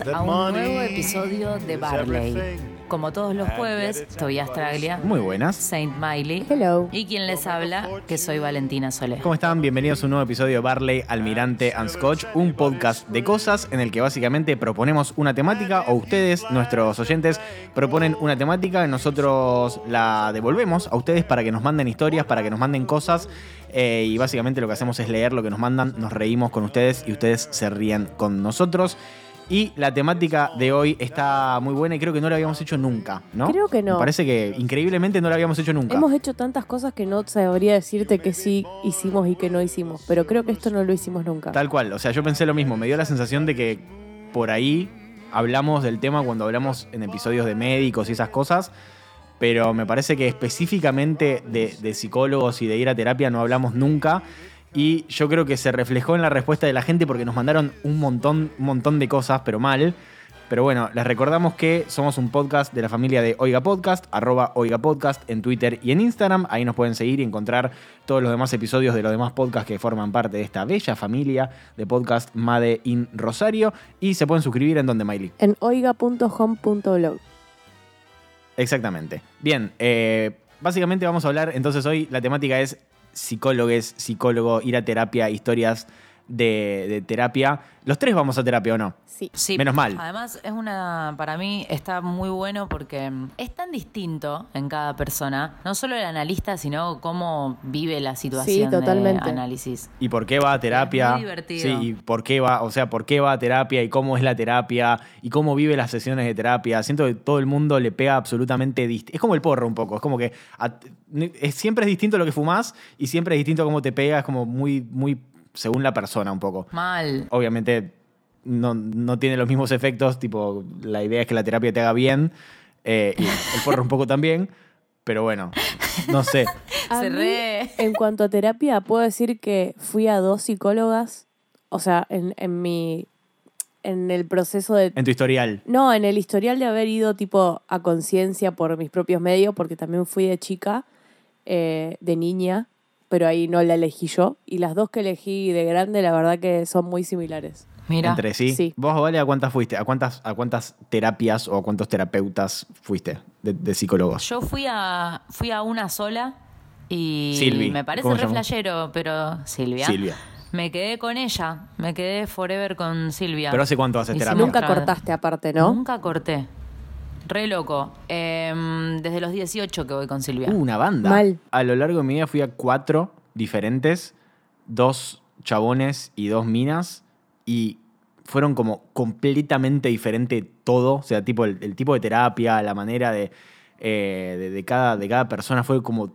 A un nuevo episodio de Barley. Como todos los jueves, Tobias Traglia, Muy buenas. Saint Miley Hello. y quien les habla, que soy Valentina Solé. ¿Cómo están? Bienvenidos a un nuevo episodio de Barley, Almirante and Scotch, un podcast de cosas en el que básicamente proponemos una temática o ustedes, nuestros oyentes, proponen una temática y nosotros la devolvemos a ustedes para que nos manden historias, para que nos manden cosas eh, y básicamente lo que hacemos es leer lo que nos mandan, nos reímos con ustedes y ustedes se ríen con nosotros. Y la temática de hoy está muy buena y creo que no la habíamos hecho nunca, ¿no? Creo que no. Me parece que increíblemente no la habíamos hecho nunca. Hemos hecho tantas cosas que no sabría decirte que sí hicimos y que no hicimos, pero creo que esto no lo hicimos nunca. Tal cual, o sea, yo pensé lo mismo, me dio la sensación de que por ahí hablamos del tema cuando hablamos en episodios de médicos y esas cosas, pero me parece que específicamente de, de psicólogos y de ir a terapia no hablamos nunca. Y yo creo que se reflejó en la respuesta de la gente porque nos mandaron un montón, un montón de cosas, pero mal. Pero bueno, les recordamos que somos un podcast de la familia de Oiga Podcast, arroba Oiga Podcast en Twitter y en Instagram. Ahí nos pueden seguir y encontrar todos los demás episodios de los demás podcasts que forman parte de esta bella familia de podcast Made in Rosario. Y se pueden suscribir en donde, Miley. En oiga.home.blog. Exactamente. Bien, eh, básicamente vamos a hablar, entonces hoy la temática es psicólogos, psicólogo, ir a terapia, historias de, de terapia. Los tres vamos a terapia o no. Sí. Sí, Menos mal. Además, es una, para mí está muy bueno porque mm, es tan distinto en cada persona, no solo el analista, sino cómo vive la situación totalmente. de análisis. ¿Y por qué va a terapia? Es muy divertido. Sí, y por qué va, o sea, por qué va a terapia y cómo es la terapia y cómo vive las sesiones de terapia. Siento que todo el mundo le pega absolutamente distinto. Es como el porro un poco, es como que a- es- siempre es distinto lo que fumás y siempre es distinto cómo te pega, es como muy, muy según la persona un poco. Mal. Obviamente no, no tiene los mismos efectos, tipo, la idea es que la terapia te haga bien, eh, y el porro un poco también, pero bueno, no sé. A mí, En cuanto a terapia, puedo decir que fui a dos psicólogas, o sea, en, en mi. en el proceso de. En tu historial. No, en el historial de haber ido tipo a conciencia por mis propios medios, porque también fui de chica, eh, de niña, pero ahí no la elegí yo. Y las dos que elegí de grande, la verdad que son muy similares. Mira. Entre sí. Sí. ¿Vos, Vale, a cuántas fuiste? ¿A cuántas, a cuántas terapias o a cuántos terapeutas fuiste de, de psicólogos? Yo fui a, fui a una sola y Silvi. me parece ¿Cómo re flashero, pero Silvia. Silvia. Me quedé con ella, me quedé forever con Silvia. ¿Pero hace cuánto haces terapia? Nunca cortaste aparte, ¿no? Nunca corté. Re loco. Em, desde los 18 que voy con Silvia. Uh, una banda. Mal. A lo largo de mi vida fui a cuatro diferentes, dos chabones y dos minas, y fueron como completamente diferente todo. O sea, tipo el, el tipo de terapia, la manera de, eh, de, de cada, de cada persona fue como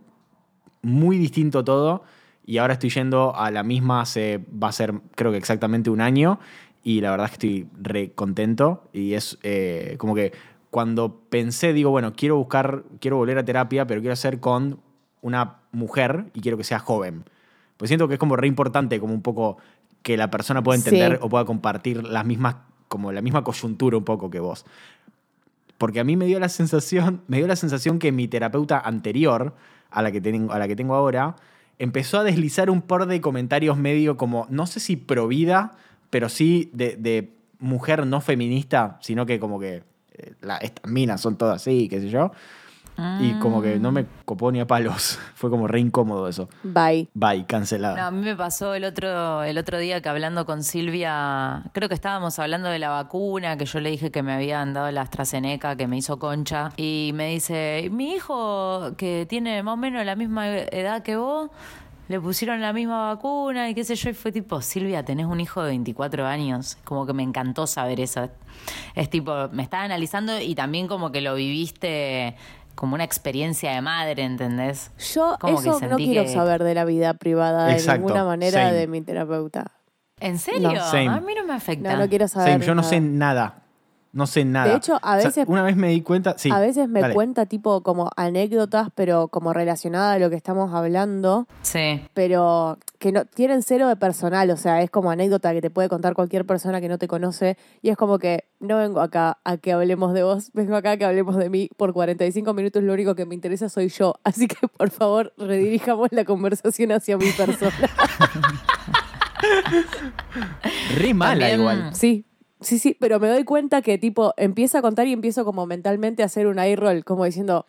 muy distinto todo. Y ahora estoy yendo a la misma hace, va a ser creo que exactamente un año. Y la verdad es que estoy re contento. Y es eh, como que cuando pensé, digo, bueno, quiero buscar, quiero volver a terapia, pero quiero hacer con una mujer y quiero que sea joven. Pues siento que es como re importante, como un poco que la persona pueda entender Sí. o pueda compartir las mismas, como la misma coyuntura un poco que vos. Porque a mí me dio la sensación, me dio la sensación que mi terapeuta anterior, a la que tengo, a la que tengo ahora, empezó a deslizar un par de comentarios medio como, no sé si pro vida, pero sí de, de mujer no feminista, sino que como que la- estas minas son todas así, qué sé yo. Y como que no me copó ni a palos. Fue como re incómodo eso. Bye. Bye, cancelado. No, a mí me pasó el otro, el otro día que hablando con Silvia, creo que estábamos hablando de la vacuna, que yo le dije que me habían dado la AstraZeneca, que me hizo concha, y me dice, mi hijo, que tiene más o menos la misma edad que vos, le pusieron la misma vacuna y qué sé yo, y fue tipo, Silvia, tenés un hijo de 24 años, como que me encantó saber eso. Es tipo, me estaba analizando y también como que lo viviste como una experiencia de madre, ¿entendés? Yo Como que eso no sentí quiero que- saber de la vida privada Exacto, de ninguna manera same. de mi terapeuta. ¿En serio? No. A mí no me afecta. No, no quiero saber. Same, yo no sé nada. No sé nada. De hecho, a O sea, veces- una vez me di cuenta. Sí, a veces me dale. cuenta tipo como anécdotas, pero como relacionada a lo que estamos hablando, Sí. pero que no tienen cero de personal, o sea, es como anécdota que te puede contar cualquier persona que no te conoce y es como que no vengo acá a que hablemos de vos, vengo acá a que hablemos de mí por 45 minutos, lo único que me interesa soy yo, así que por favor redirijamos la conversación hacia mi persona. Re mala También- igual. Sí, sí, sí, pero me doy cuenta que tipo empieza a contar y empiezo como mentalmente a hacer un eye roll, como diciendo,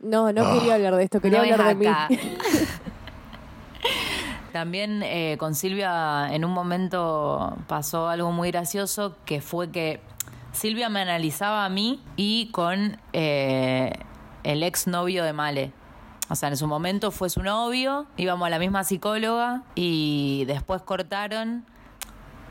no, no quería hablar de esto, quería No es hablar de mí. acá. También eh, con Silvia en un momento pasó algo muy gracioso que fue que Silvia me analizaba a mí y con eh, el ex novio de Male. O sea, en su momento fue su novio, íbamos a la misma psicóloga y después cortaron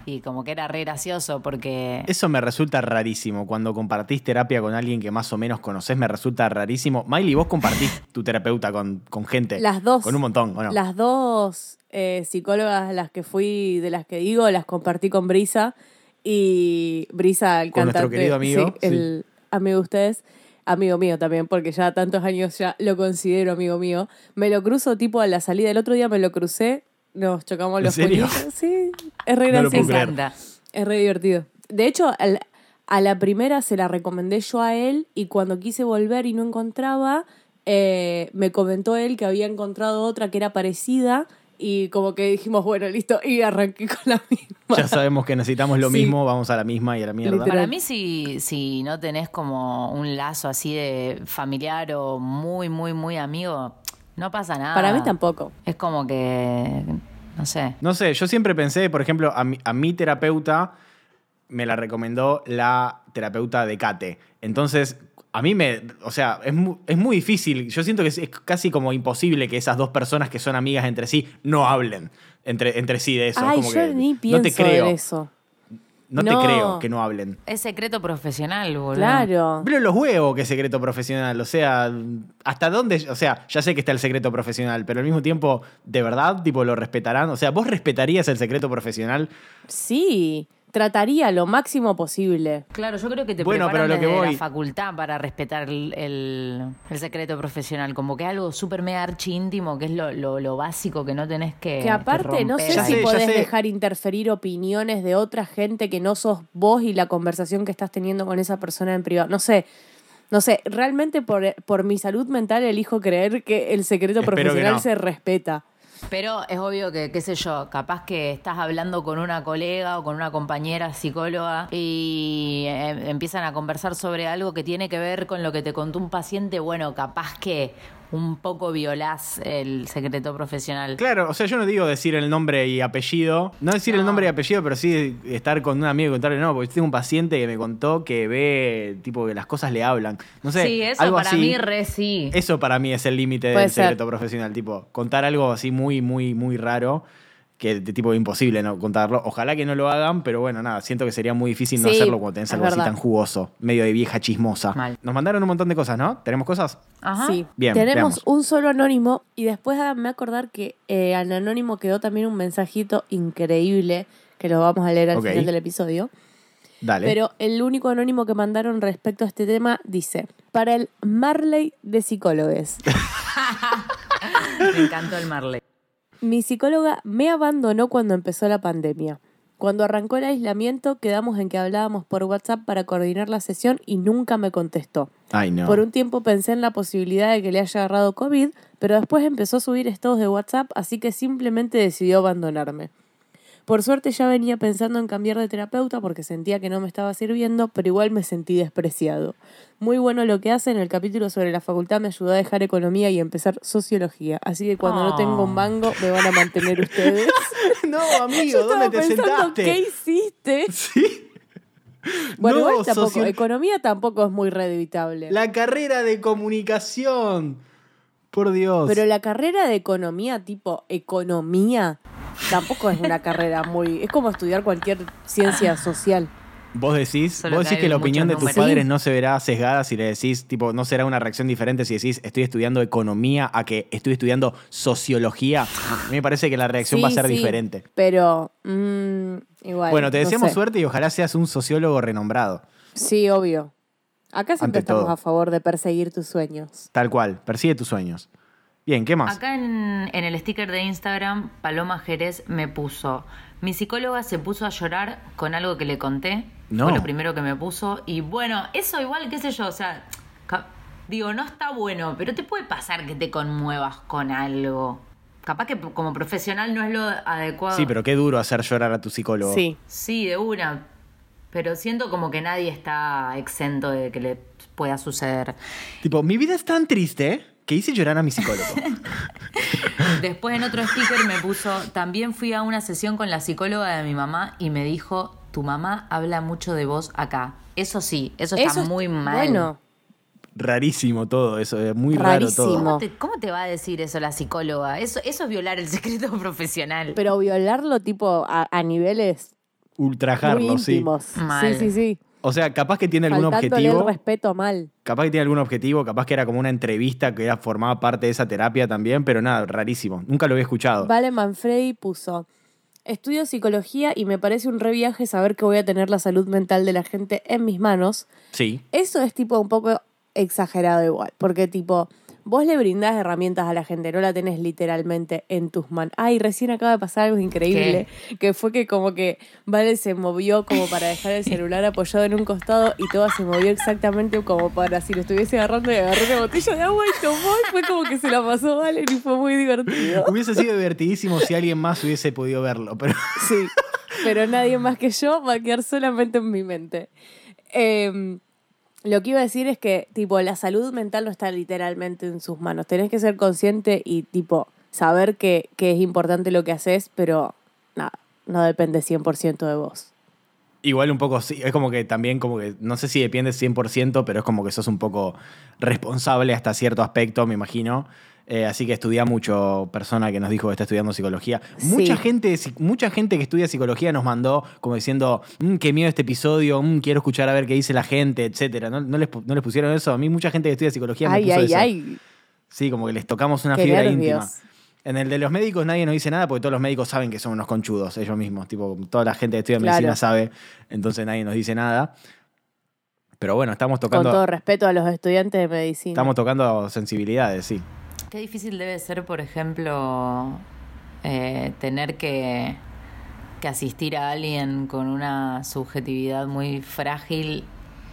y como que era re gracioso porque... Eso me resulta rarísimo. Cuando compartís terapia con alguien que más o menos conoces, me resulta rarísimo. Miley, vos compartís tu terapeuta con, con gente. Las dos. Con un montón, ¿o no? Las dos eh, psicólogas las que fui, de las que digo, las compartí con Brisa. Y Brisa, el Con nuestro cantante. querido amigo, sí, el amigo de ustedes. Amigo mío también, porque ya tantos años ya lo considero amigo mío. Me lo cruzo tipo a la salida. El otro día me lo crucé. Nos chocamos ¿En los serio? Sí, es re No gracioso. Es re divertido. De hecho, al- a la primera se la recomendé yo a él y cuando quise volver y no encontraba, eh, me comentó él que había encontrado otra que era parecida y como que dijimos, bueno, listo, y arranqué con la misma. Ya sabemos que necesitamos lo Sí. mismo, vamos a la misma y a la mierda. Literal. Para mí, si, si no tenés como un lazo así de familiar o muy, muy, muy amigo, no pasa nada. Para mí tampoco. Es como que, no sé. No sé, yo siempre pensé, por ejemplo, a mi, a mi terapeuta me la recomendó la terapeuta de Kate. Entonces, a mí me, o sea, es muy, es muy difícil. Yo siento que es, es casi como imposible que esas dos personas que son amigas entre sí no hablen entre, entre sí de eso. Ay, como yo que ni no pienso te creo, en eso. No, No. te creo que no hablen. Es secreto profesional, boludo. Claro. Pero los huevos que es secreto profesional, o sea, ¿hasta dónde? O sea, ya sé que está el secreto profesional, pero al mismo tiempo, ¿de verdad, tipo, lo respetarán? O sea, ¿vos respetarías el secreto profesional? Sí, trataría lo máximo posible. Claro, yo creo que te Bueno, preparan pero lo que desde voy- la facultad para respetar el, el- el secreto profesional. Como que algo súper mega archi íntimo, que es lo, lo- lo básico que no tenés que Que aparte, no sé Ya si sé, podés sé. dejar interferir opiniones de otra gente que no sos vos y la conversación que estás teniendo con esa persona en privado. No sé. No sé, realmente por, por mi salud mental elijo creer que el secreto Espero profesional no. se respeta. Pero es obvio que, qué sé yo, capaz que estás hablando con una colega o con una compañera psicóloga y eh, empiezan a conversar sobre algo que tiene que ver con lo que te contó un paciente, bueno, capaz que un poco violás el secreto profesional. Claro, o sea, yo no digo decir el nombre y apellido, no decir el No. nombre y apellido, pero sí estar con un amigo y contarle, no, porque tengo un paciente que me contó que ve, tipo, que las cosas le hablan. No sé, sí, eso algo para así. mí re sí. Eso para mí es el límite del ser. secreto profesional, tipo, contar algo así muy, muy, muy raro, que de tipo imposible no contarlo. Ojalá que no lo hagan, pero bueno, nada, siento que sería muy difícil no Sí, hacerlo cuando tenés algo así tan jugoso, medio de vieja chismosa. Mal. Nos mandaron un montón de cosas, ¿no? ¿Tenemos cosas? Ajá. Sí. Bien, Tenemos veamos. un solo anónimo y después me acordar que eh, al anónimo quedó también un mensajito increíble que lo vamos a leer al final del episodio. Dale. Pero el único anónimo que mandaron respecto a este tema dice, para el Marley de psicólogos. Me encantó el Marley. Mi psicóloga me abandonó cuando empezó la pandemia. Cuando arrancó el aislamiento quedamos en que hablábamos por WhatsApp para coordinar la sesión y nunca me contestó. Ay, no. Por un tiempo pensé en la posibilidad de que le haya agarrado COVID, pero después empezó a subir estados de WhatsApp, así que simplemente decidió abandonarme. Por suerte ya venía pensando en cambiar de terapeuta porque sentía que no me estaba sirviendo, pero igual me sentí despreciado. Muy bueno lo que hace, en el capítulo sobre la facultad me ayudó a dejar economía y empezar sociología, así que cuando no tengo un mango me van a mantener ustedes. no, amigo, ¿dónde te pensando, sentaste? ¿qué hiciste? Sí. Bueno, No, igual tampoco, socio- economía tampoco es muy redevitable. La carrera de comunicación. Por Dios. Pero la carrera de economía, tipo economía, tampoco es una carrera muy. Es como estudiar cualquier ciencia social. Vos decís, Solo vos que decís que la opinión de tus números. padres no se verá sesgada si le decís, tipo, no será una reacción diferente si decís estoy estudiando economía a que estoy estudiando sociología. A mí me parece que la reacción va a ser sí, diferente. Pero, mm, igual. Bueno, te no deseamos sé. suerte y ojalá seas un sociólogo renombrado. Sí, obvio. Acá siempre Ante estamos todo. a favor de perseguir tus sueños. Tal cual, persigue tus sueños. Bien, ¿qué más? Acá en, en el sticker de Instagram, Paloma Jerez me puso, mi psicóloga se puso a llorar con algo que le conté. No. Fue lo primero que me puso. Y bueno, eso igual, qué sé yo, o sea, digo, no está bueno, pero te puede pasar que te conmuevas con algo. Capaz que como profesional no es lo adecuado. Sí, pero qué duro hacer llorar a tu psicólogo. Sí. Sí, de una. Pero siento como que nadie está exento de que le pueda suceder. Tipo, mi vida es tan triste que hice llorar a mi psicólogo. Después en otro sticker me puso, también fui a una sesión con la psicóloga de mi mamá y me dijo, tu mamá habla mucho de vos acá. Eso sí, eso está Eso muy mal. Bueno, Rarísimo todo eso, es muy raro Rarísimo. todo. ¿Cómo te, cómo te va a decir eso la psicóloga? Eso, eso es violar el secreto profesional. pero violarlo tipo a, a niveles muy Ultrajarlo, sí. Mal. Sí, sí, sí. O sea, capaz que tiene algún Faltándole el objetivo. respeto mal. Capaz que tiene algún objetivo, capaz que era como una entrevista que era, formaba parte de esa terapia también, pero nada, rarísimo. Nunca lo había escuchado. Vale Manfredi puso, estudio psicología y me parece un re viaje saber que voy a tener la salud mental de la gente en mis manos. Sí. Eso es tipo un poco exagerado igual, porque tipo, vos le brindás herramientas a la gente, no la tenés literalmente en tus manos. Ay, recién acaba de pasar algo increíble, que fue que como que Vale se movió como para dejar el celular apoyado en un costado y todo se movió exactamente como para si lo estuviese agarrando y agarró una botella de agua y tomó y fue como que se la pasó Vale y fue muy divertido. Hubiese sido divertidísimo si alguien más hubiese podido verlo, pero Sí, pero nadie más que yo va a quedar solamente en mi mente. Eh, lo que iba a decir es que, tipo, la salud mental no está literalmente en sus manos. Tenés que ser consciente y, tipo, saber que, que es importante lo que haces, pero nada, no depende 100% de vos. igual un poco sí. Es como que también, como que, no sé si depende 100%, pero es como que sos un poco responsable hasta cierto aspecto, me imagino. Eh, así que estudia mucho persona que nos dijo que está estudiando psicología. Sí. Mucha, gente, mucha gente que estudia psicología nos mandó como diciendo, "Mm, qué miedo este episodio, mm, quiero escuchar a ver qué dice la gente, etcétera. ¿No, no les, no les pusieron eso? A mí mucha gente que estudia psicología me Ay, puso ay, eso. ay. Sí, como que les tocamos una Qué fibra nervios. íntima. En el de los médicos nadie nos dice nada porque todos los médicos saben que son unos conchudos ellos mismos. Tipo, toda la gente que estudia Claro. medicina sabe, entonces nadie nos dice nada. Pero bueno, estamos Con tocando, todo respeto a los estudiantes de medicina. estamos tocando sensibilidades, sí. Qué difícil debe ser, por ejemplo, eh, tener que, que asistir a alguien con una subjetividad muy frágil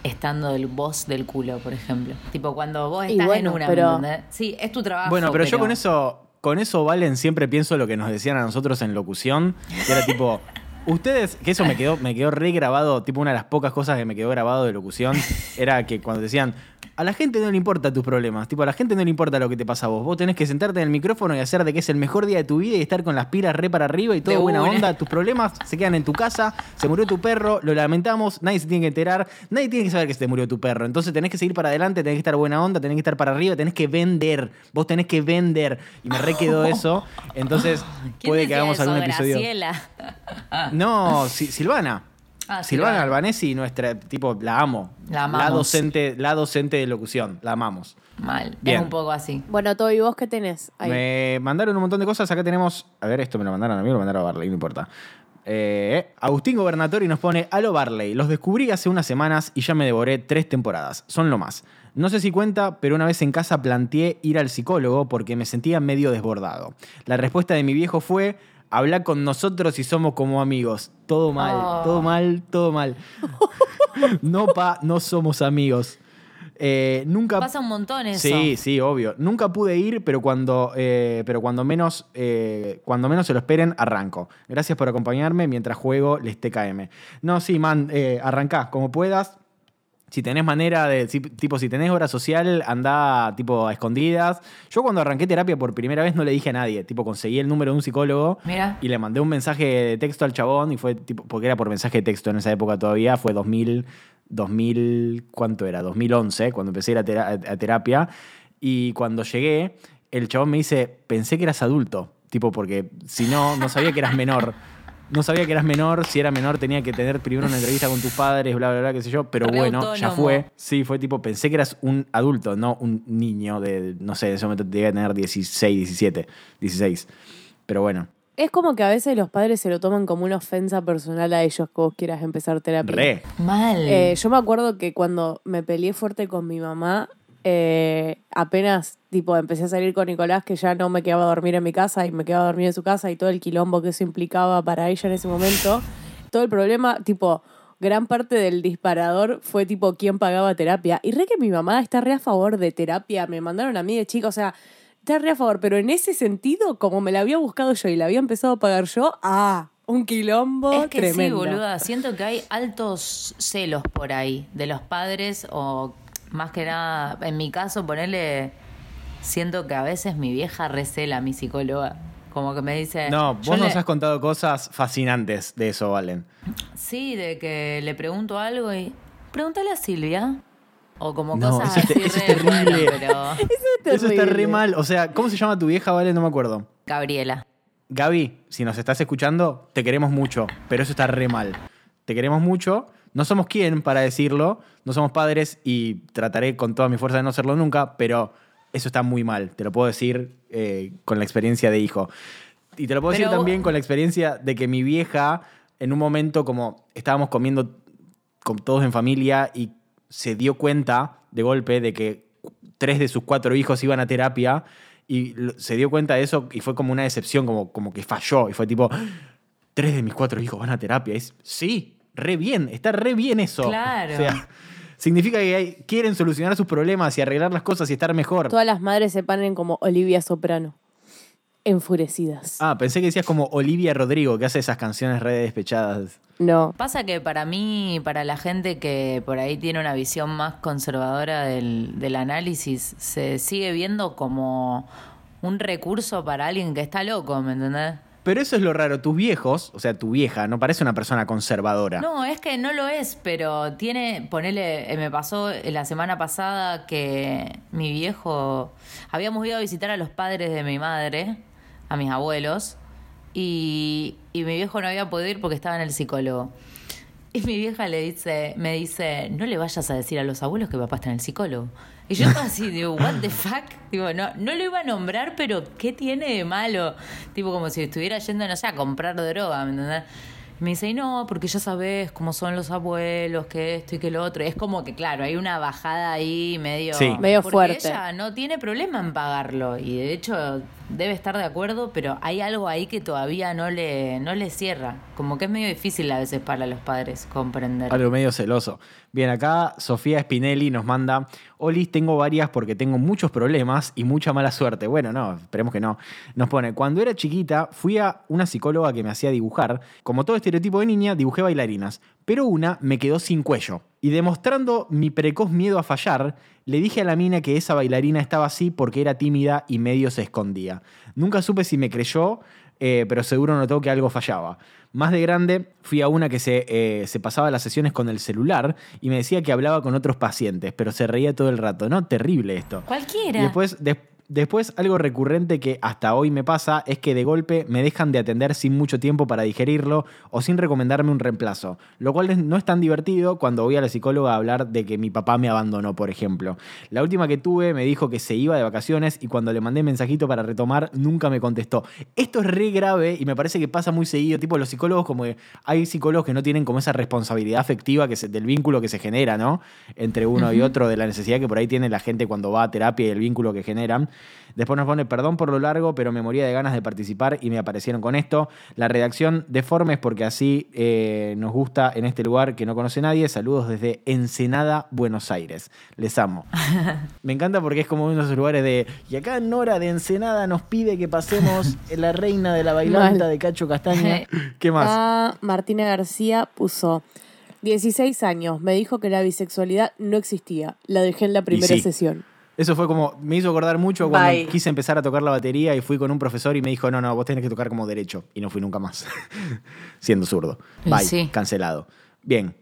estando del voz del culo, por ejemplo. Tipo, cuando vos estás bueno, en una, pero-. Sí, es tu trabajo. Bueno, pero, yo con eso, con eso, Valen, siempre pienso lo que nos decían a nosotros en locución. Que era tipo, ustedes, que eso me quedó, me quedó re grabado, tipo una de las pocas cosas que me quedó grabado de locución, era que cuando decían, a la gente no le importa tus problemas, tipo, a la gente no le importa lo que te pasa a vos. Vos tenés que sentarte en el micrófono y hacer de que es el mejor día de tu vida y estar con las pilas re para arriba y todo De buena una. onda. Tus problemas se quedan en tu casa, se murió tu perro, lo lamentamos, nadie se tiene que enterar, nadie tiene que saber que se te murió tu perro. Entonces tenés que seguir para adelante, tenés que estar buena onda, tenés que estar para arriba, tenés que vender. Vos tenés que vender. Y me re quedó eso. Entonces ¿Quién puede que hagamos eso? algún episodio. Graciela. No, Si- Silvana. Ah, Silvana. Albanesi, nuestra, tipo, la amo. La amamos. docente, la docente de locución, la amamos. Mal. Bien. Es un poco así. Bueno, Toby, ¿vos qué tenés? Ahí. Me mandaron un montón de cosas. Acá tenemos. A ver, esto me lo mandaron a mí o lo mandaron a Barley, no importa. Eh, Agustín Gobernatori nos pone: Aló Barley, los descubrí hace unas semanas y ya me devoré tres temporadas. Son lo más. No sé si cuenta, pero una vez en casa planteé ir al psicólogo porque me sentía medio desbordado. La respuesta de mi viejo fue: Habla con nosotros y somos como amigos. Todo mal, Oh. todo mal, todo mal. no, pa, no somos amigos. Eh, nunca Pasa un montón eso. Sí, sí, obvio. Nunca pude ir, pero cuando, eh, pero cuando menos, eh, cuando menos se lo esperen, arranco. Gracias por acompañarme mientras juego les TKM. No, sí, man, eh, arrancá como puedas. Si tenés manera de, si- tipo, si tenés hora social, anda tipo a escondidas. Yo cuando arranqué terapia por primera vez no le dije a nadie. Tipo, conseguí el número de un psicólogo Mira. y le mandé un mensaje de texto al chabón y fue tipo, porque era por mensaje de texto en esa época todavía, fue 2000, 2000, ¿cuánto era? 2011, cuando empecé a ir a terapia. Y cuando llegué, el chabón me dice, pensé que eras adulto, tipo, porque si no, no sabía que eras menor. No sabía que eras menor, si era menor tenía que tener primero una entrevista con tus padres, bla, bla, bla, qué sé yo, pero Re bueno, ya fue. Sí, fue tipo, pensé que eras un adulto, no un niño de, no sé, en ese momento debía tener 16, 17, 16. Pero bueno, Es como que a veces los padres se lo toman como una ofensa personal a ellos que vos quieras empezar terapia. Re. Mal. Eh, yo me acuerdo que cuando me peleé fuerte con mi mamá, eh, apenas tipo empecé a salir con Nicolás, que ya no me quedaba a dormir en mi casa y me quedaba a dormir en su casa y todo el quilombo que eso implicaba para ella en ese momento, todo el problema, tipo, gran parte del disparador fue tipo quién pagaba terapia. Y re que mi mamá está re a favor de terapia, me mandaron a mí de chica, o sea, está re a favor, pero en ese sentido, como me la había buscado yo y la había empezado a pagar yo, ah, un quilombo es que tremendo. sí, boluda. Siento que hay altos celos por ahí de los padres o más que nada, en mi caso, ponerle, siento que a veces mi vieja recela a mi psicóloga. Como que me dice... No, vos nos le- has contado cosas fascinantes de eso, Valen. Sí, de que le pregunto algo y... Pregúntale a Silvia. O como No, cosas eso es- así eso es re- terrible. bueno, pero... Eso está re terrible. mal. O sea, ¿cómo se llama tu vieja, Valen? No me acuerdo. Gabriela. Gaby, si nos estás escuchando, te queremos mucho, pero eso está re mal. Te queremos mucho, no somos quien para decirlo, no somos padres y trataré con toda mi fuerza de no serlo nunca, pero eso está muy mal, te lo puedo decir eh, con la experiencia de hijo. Y te lo puedo decir también con la experiencia de que mi vieja, en un momento como estábamos comiendo con todos en familia y se dio cuenta de golpe de que tres de sus cuatro hijos iban a terapia y se dio cuenta de eso y fue como una decepción, como, como que falló y fue tipo, tres de mis cuatro hijos van a terapia. Es, sí, re bien, está re bien eso. Claro. O sea, significa que hay- quieren solucionar sus problemas y arreglar las cosas y estar mejor. Todas las madres se ponen como Olivia Soprano, enfurecidas. Ah, pensé que decías como Olivia Rodrigo, que hace esas canciones re despechadas. No. Pasa que para mí, para la gente que por ahí tiene una visión más conservadora del, del análisis, se sigue viendo como un recurso para alguien que está loco, ¿me entendés? Pero eso es lo raro, tus viejos, o sea, tu vieja, no parece una persona conservadora. No, es que no lo es, pero tiene, ponele, eh, me pasó la semana pasada que mi viejo, habíamos ido a visitar a los padres de mi madre, a mis abuelos, y, y mi viejo no había podido ir porque estaba en el psicólogo. Y mi vieja le dice, me dice, no le vayas a decir a los abuelos que papá está en el psicólogo. Y yo estaba así, digo, what the fuck? Digo, no, no lo iba a nombrar, pero ¿qué tiene de malo? Tipo, como si estuviera yendo, no sé, a comprar droga, ¿me entendés? Y me dice, y no, porque ya sabes cómo son los abuelos, que esto y que lo otro. Y es como que, claro, hay una bajada ahí medio... Sí. Medio porque fuerte. ella no tiene problema en pagarlo. Y de hecho debe estar de acuerdo, pero hay algo ahí que todavía no le, no le cierra. Como que es medio difícil a veces para los padres comprender. Algo medio celoso. Bien, acá Sofía Spinelli nos manda, Olis, tengo varias porque tengo muchos problemas y mucha mala suerte. Bueno, no, esperemos que no. Nos pone, cuando era chiquita fui a una psicóloga que me hacía dibujar. Como todo estereotipo de niña, dibujé bailarinas. Pero una me quedó sin cuello. Y demostrando mi precoz miedo a fallar, le dije a la mina que esa bailarina estaba así porque era tímida y medio se escondía. Nunca supe si me creyó, eh, pero seguro notó que algo fallaba. Más de grande, fui a una que se, eh, se pasaba las sesiones con el celular y me decía que hablaba con otros pacientes, pero se reía todo el rato. No, terrible esto. Cualquiera. Y después, des- después, algo recurrente que hasta hoy me pasa es que de golpe me dejan de atender sin mucho tiempo para digerirlo o sin recomendarme un reemplazo. Lo cual no es tan divertido cuando voy a la psicóloga a hablar de que mi papá me abandonó, por ejemplo. La última que tuve me dijo que se iba de vacaciones y cuando le mandé mensajito para retomar nunca me contestó. Esto es re grave y me parece que pasa muy seguido. Tipo, los psicólogos, como que hay psicólogos que no tienen como esa responsabilidad afectiva que se- del vínculo que se genera, ¿no? Entre uno y otro, de la necesidad que por ahí tiene la gente cuando va a terapia y el vínculo que generan. Después nos pone, perdón por lo largo, pero me moría de ganas de participar y me aparecieron con esto. La redacción deforme es porque así eh, nos gusta en este lugar que no conoce nadie. Saludos desde Ensenada, Buenos Aires. Les amo. Me encanta porque es como uno de esos lugares de. Y acá Nora de Ensenada nos pide que pasemos la reina de la bailanta Mal. de Cacho Castaña. ¿Qué más? Ah, Martina García puso 16 años, me dijo que la bisexualidad no existía. La dejé en la primera sí. sesión. Eso fue como, me hizo acordar mucho cuando Bye. quise empezar a tocar la batería y fui con un profesor y me dijo, no, no, vos tenés que tocar como derecho. Y no fui nunca más, siendo zurdo. Bye, sí. cancelado. Bien.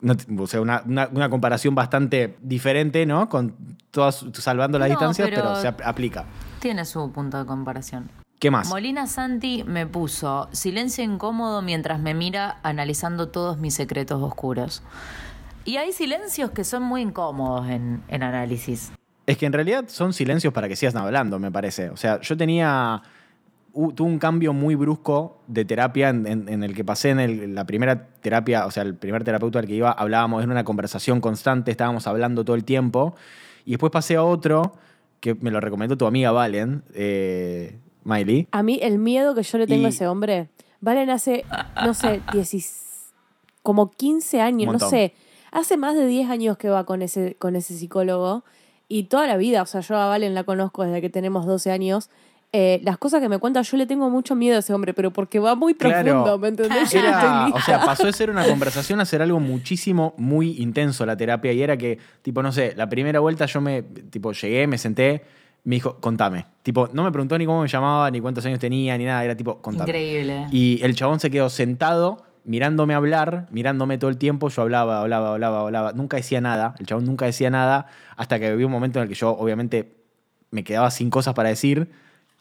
No o sea, una, una- una comparación bastante diferente, ¿no? Con todas, salvando las No, distancias, pero, pero- se ap- aplica. Tiene su punto de comparación. ¿Qué más? Molina Santi me puso silencio incómodo mientras me mira analizando todos mis secretos oscuros. Y hay silencios que son muy incómodos en, en análisis. Es que en realidad son silencios para que sigas hablando, me parece. O sea, yo tenía tuve un cambio muy brusco de terapia en, en- en el que pasé en el- la primera terapia, o sea, el primer terapeuta al que iba, hablábamos, era una conversación constante, estábamos hablando todo el tiempo. Y después pasé a otro, que me lo recomendó tu amiga Valen, eh, Miley. A mí el miedo que yo le tengo Y- a ese hombre, Valen hace, no sé, 10, como 15 años, no sé, hace más de 10 años que va con ese, con ese psicólogo y toda la vida, o sea, yo a Valen la conozco desde que tenemos 12 años. eh, las cosas que me cuenta, yo le tengo mucho miedo a ese hombre, pero porque va muy Claro. profundo, ¿me entendés? Era- o sea, pasó de ser una conversación a ser algo muchísimo, muy intenso la terapia. Y era que, tipo, no sé, la primera vuelta yo me, tipo, llegué, me senté, me dijo, contame. Tipo, no me preguntó ni cómo me llamaba, ni cuántos años tenía, ni nada. Era tipo, contame. Increíble. Y el chabón se quedó sentado, mirándome hablar, mirándome todo el tiempo. Yo hablaba, hablaba, hablaba, hablaba. Nunca decía nada. El chabón nunca decía nada hasta que vi un momento en el que yo, obviamente, me quedaba sin cosas para decir.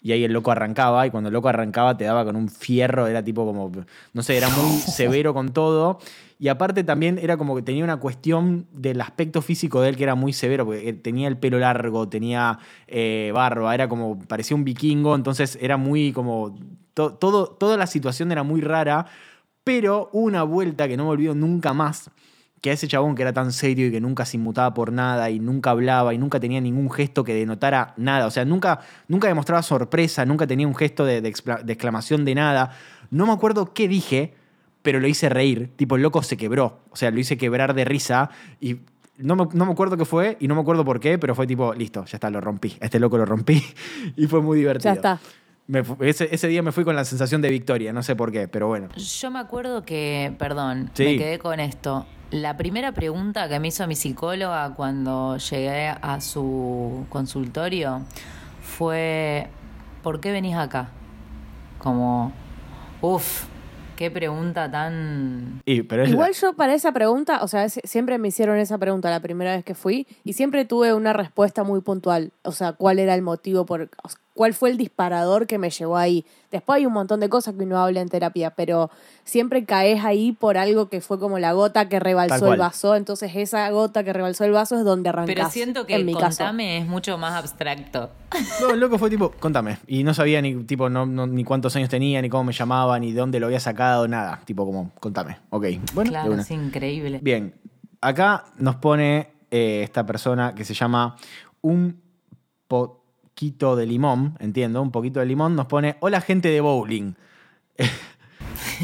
Y ahí el loco arrancaba, y cuando el loco arrancaba te daba con un fierro, era tipo como, no sé, era muy severo con todo. Y aparte también era como que tenía una cuestión del aspecto físico de él que era muy severo, porque eh, tenía el pelo largo, tenía eh, barba, era como, parecía un vikingo, entonces era muy como, to- todo, toda la situación era muy rara, pero una vuelta que no me olvido nunca más, que a ese chabón que era tan serio y que nunca se inmutaba por nada y nunca hablaba y nunca tenía ningún gesto que denotara nada, o sea, nunca, nunca demostraba sorpresa, nunca tenía un gesto de, de expla- de exclamación de nada. No me acuerdo qué dije, pero lo hice reír, tipo el loco se quebró, o sea, lo hice quebrar de risa y... No me, no me acuerdo qué fue y no me acuerdo por qué, pero fue tipo, listo, ya está, lo rompí. Este loco lo rompí y fue muy divertido. Ya está. Me ese, ese día me fui con la sensación de victoria, no sé por qué, pero bueno. Yo me acuerdo que, perdón, Sí. me quedé con esto. La primera pregunta que me hizo mi psicóloga cuando llegué a su consultorio fue, ¿por qué venís acá? Como, uff, qué pregunta tan... Y, pero es la- Igual yo para esa pregunta, o sea, siempre me hicieron esa pregunta la primera vez que fui y siempre tuve una respuesta muy puntual. O sea, cuál era el motivo, por, o sea, cuál fue el disparador que me llevó ahí. Después hay un montón de cosas que uno habla en terapia, pero siempre caes ahí por algo que fue como la gota que rebalsó el vaso. Entonces esa gota que rebalsó el vaso es donde arrancás. Pero siento que en mi caso. contame es mucho más abstracto. No, el loco fue tipo, contame. Y no sabía ni, tipo, no, no- ni cuántos años tenía, ni cómo me llamaba, ni de dónde lo había sacado, nada. Tipo, como, contame. Ok. Bueno, claro, es increíble. Bien. Acá nos pone eh, esta persona que se llama un poquito de limón, entiendo, un poquito de limón, nos pone, hola gente de bowling.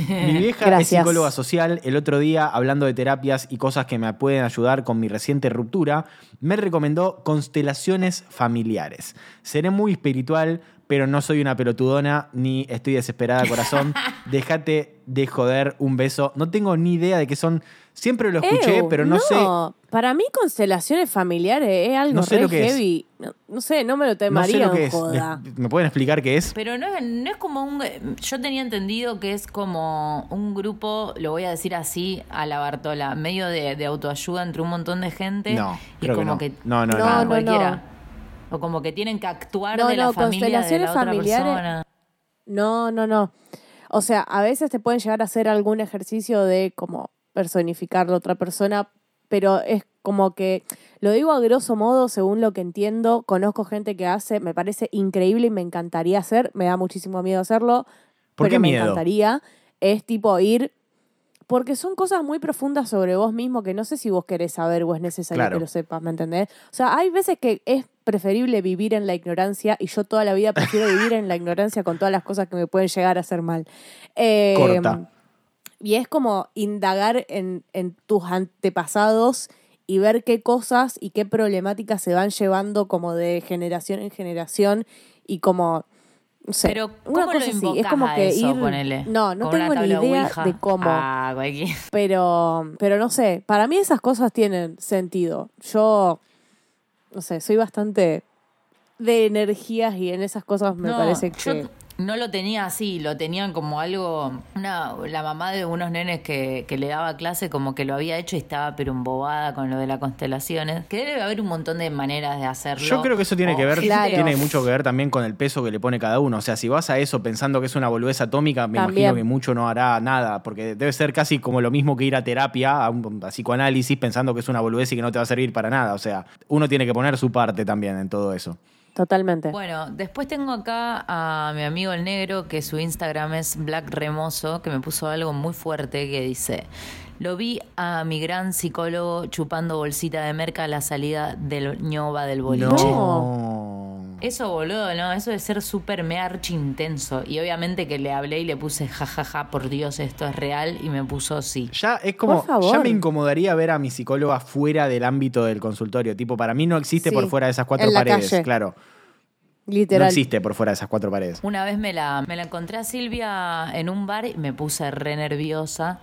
Mi vieja es psicóloga social. El otro día, hablando de terapias y cosas que me pueden ayudar con mi reciente ruptura, me recomendó constelaciones familiares. Seré muy espiritual, pero no soy una pelotudona ni estoy desesperada, corazón. Déjate de joder un beso. No tengo ni idea de qué son. Siempre lo escuché, Ew, pero no, sé. Para mí, constelaciones familiares es algo No sé re lo que es. heavy. No, no sé, no me lo No temaría sé lo que es. joda. ¿Me pueden explicar qué es? Pero no, es- no es como un... Yo tenía entendido que es como un grupo, lo voy a decir así a la Bartola, medio de, de autoayuda entre un montón de gente. No, y creo que como no. que... No, no, No, no. no, cualquiera. O como que tienen que actuar No, de la no, familia de la constelaciones otra familiares- persona. No, no, no. O sea, a veces te pueden llegar a hacer algún ejercicio de como personificar a la otra persona, pero es como que, lo digo a grosso modo, según lo que entiendo, conozco gente que hace, me parece increíble y me encantaría hacer, me da muchísimo miedo hacerlo, ¿Por pero qué me miedo? encantaría, es tipo ir, porque son cosas muy profundas sobre vos mismo que no sé si vos querés saber o es necesario Claro. que lo sepas, ¿me entendés? O sea, hay veces que es preferible vivir en la ignorancia y yo toda la vida prefiero vivir en la ignorancia con todas las cosas que me pueden llegar a hacer mal. Eh, Corta. Y es como indagar en, en tus antepasados y ver qué cosas y qué problemáticas se van llevando como de generación en generación y como no sé, Pero, una ¿cómo lo cosa así, es como que eso, ir ponele? no, no ¿Con una tengo ni idea Ouija? de cómo, Ah, pero pero no sé, para mí esas cosas tienen sentido. Yo no sé, soy bastante de energías y en esas cosas me No, parece yo que no lo tenía así, lo tenían como algo. Una, la mamá de unos nenes que, que le daba clase, como que lo había hecho y estaba pero embobada con lo de las constelaciones. Que debe haber un montón de maneras de hacerlo. Yo creo que eso tiene que ver, gente- Claro. tiene mucho que ver también con el peso que le pone cada uno. O sea, si vas a eso pensando que es una boludez atómica, me También. imagino que mucho no hará nada, porque debe ser casi como lo mismo que ir a terapia, a un a psicoanálisis, pensando que es una boludez y que no te va a servir para nada. O sea, uno tiene que poner su parte también en todo eso. Totalmente. Bueno, después tengo acá a mi amigo el negro, que su Instagram es Black Remoso, que me puso algo muy fuerte que dice. Lo vi a mi gran psicólogo chupando bolsita de merca a la salida del ñoba del boliche. No. Eso, boludo, ¿no? Eso de ser súper me archi intenso. Y obviamente que le hablé y le puse jajaja, por Dios, esto es real. Y me puso sí. Ya es como, Por favor. ya me incomodaría ver a mi psicóloga fuera del ámbito del consultorio. Tipo, para mí no existe Sí, por fuera de esas cuatro en la paredes. calle. Claro. No Literal. existe por fuera de esas cuatro paredes. Una vez me la, me la encontré a Silvia en un bar y me puse re nerviosa.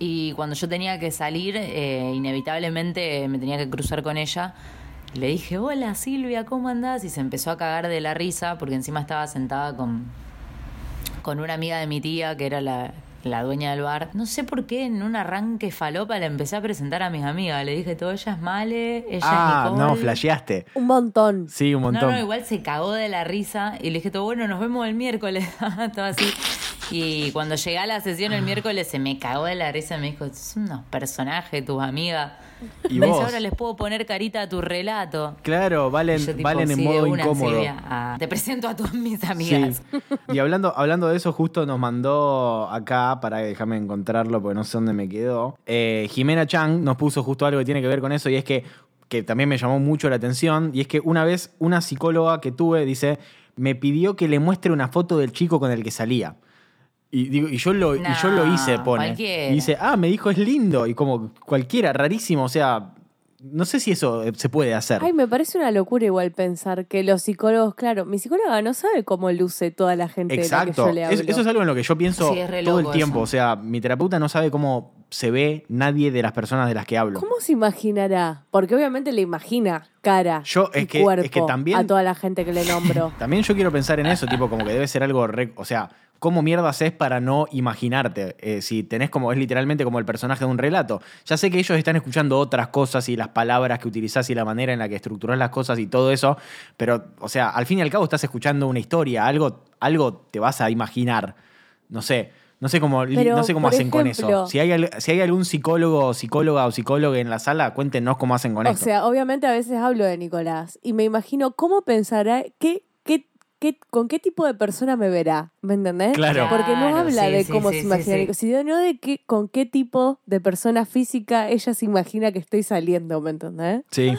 Y cuando yo tenía que salir, eh, inevitablemente me tenía que cruzar con ella. Le dije, hola Silvia, ¿cómo andás? Y se empezó a cagar de la risa porque encima estaba sentada con, con una amiga de mi tía que era la, la dueña del bar. No sé por qué en un arranque falopa la empecé a presentar a mis amigas. Le dije, todo ella es Male, ella Ah, es Nicole. no, flasheaste. Un montón. Sí, un No, montón. no, igual se cagó de la risa y le dije, todo bueno, nos vemos el miércoles. Estaba así. Y cuando llegué a la sesión el miércoles se me cagó de la risa y me dijo, son unos personajes, tus amigas. ¿Y me dice, vos? ahora les puedo poner carita a tu relato. Claro, valen, yo, tipo, valen en modo una, incómodo. Te presento a todas mis Sí. amigas. Y hablando, hablando de eso, justo nos mandó acá, para déjame encontrarlo porque no sé dónde me quedó. Eh, Jimena Chang nos puso justo algo que tiene que ver con eso y es que, que también me llamó mucho la atención. Y es que una vez una psicóloga que tuve dice, me pidió que le muestre una foto del chico con el que salía. Y, digo, y, yo lo, y yo lo hice, pone. cualquiera. Y dice, ah, me dijo es lindo. Y como cualquiera, rarísimo. O sea, no sé si eso eh, se puede hacer. Ay, me parece una locura igual pensar que los psicólogos, claro, mi psicóloga no sabe cómo luce toda la gente de la que Exacto. yo le hablo. Es- eso es algo en lo que yo pienso Sí, todo el tiempo. eso. O sea, mi terapeuta no sabe cómo se ve nadie de las personas de las que hablo. ¿Cómo se imaginará? Porque obviamente le imagina cara Yo- es y que- es cuerpo que también- a toda la gente que le nombro. También yo quiero pensar en eso, tipo, como que debe ser algo re- O sea, ¿cómo mierdas es para no imaginarte? Eh, si tenés como, es literalmente como el personaje de un relato. Ya sé que ellos están escuchando otras cosas y las palabras que utilizás y la manera en la que estructurás las cosas y todo eso, pero, o sea, al fin y al cabo estás escuchando una historia, algo, algo te vas a imaginar. No sé. No sé cómo, Pero, no sé cómo hacen con eso. Si hay, si hay algún psicólogo, psicóloga o psicóloga en la sala, cuéntenos cómo hacen con o esto. sea, obviamente a veces hablo de Nicolás y me imagino cómo pensará, qué, qué, qué, con qué tipo de persona me verá, ¿me entendés? Claro. Porque no Claro, habla sí, de sí, cómo sí, se imagina sí. Nicolás, sino de qué, con qué tipo de persona física ella se imagina que estoy saliendo, ¿me entendés? Sí.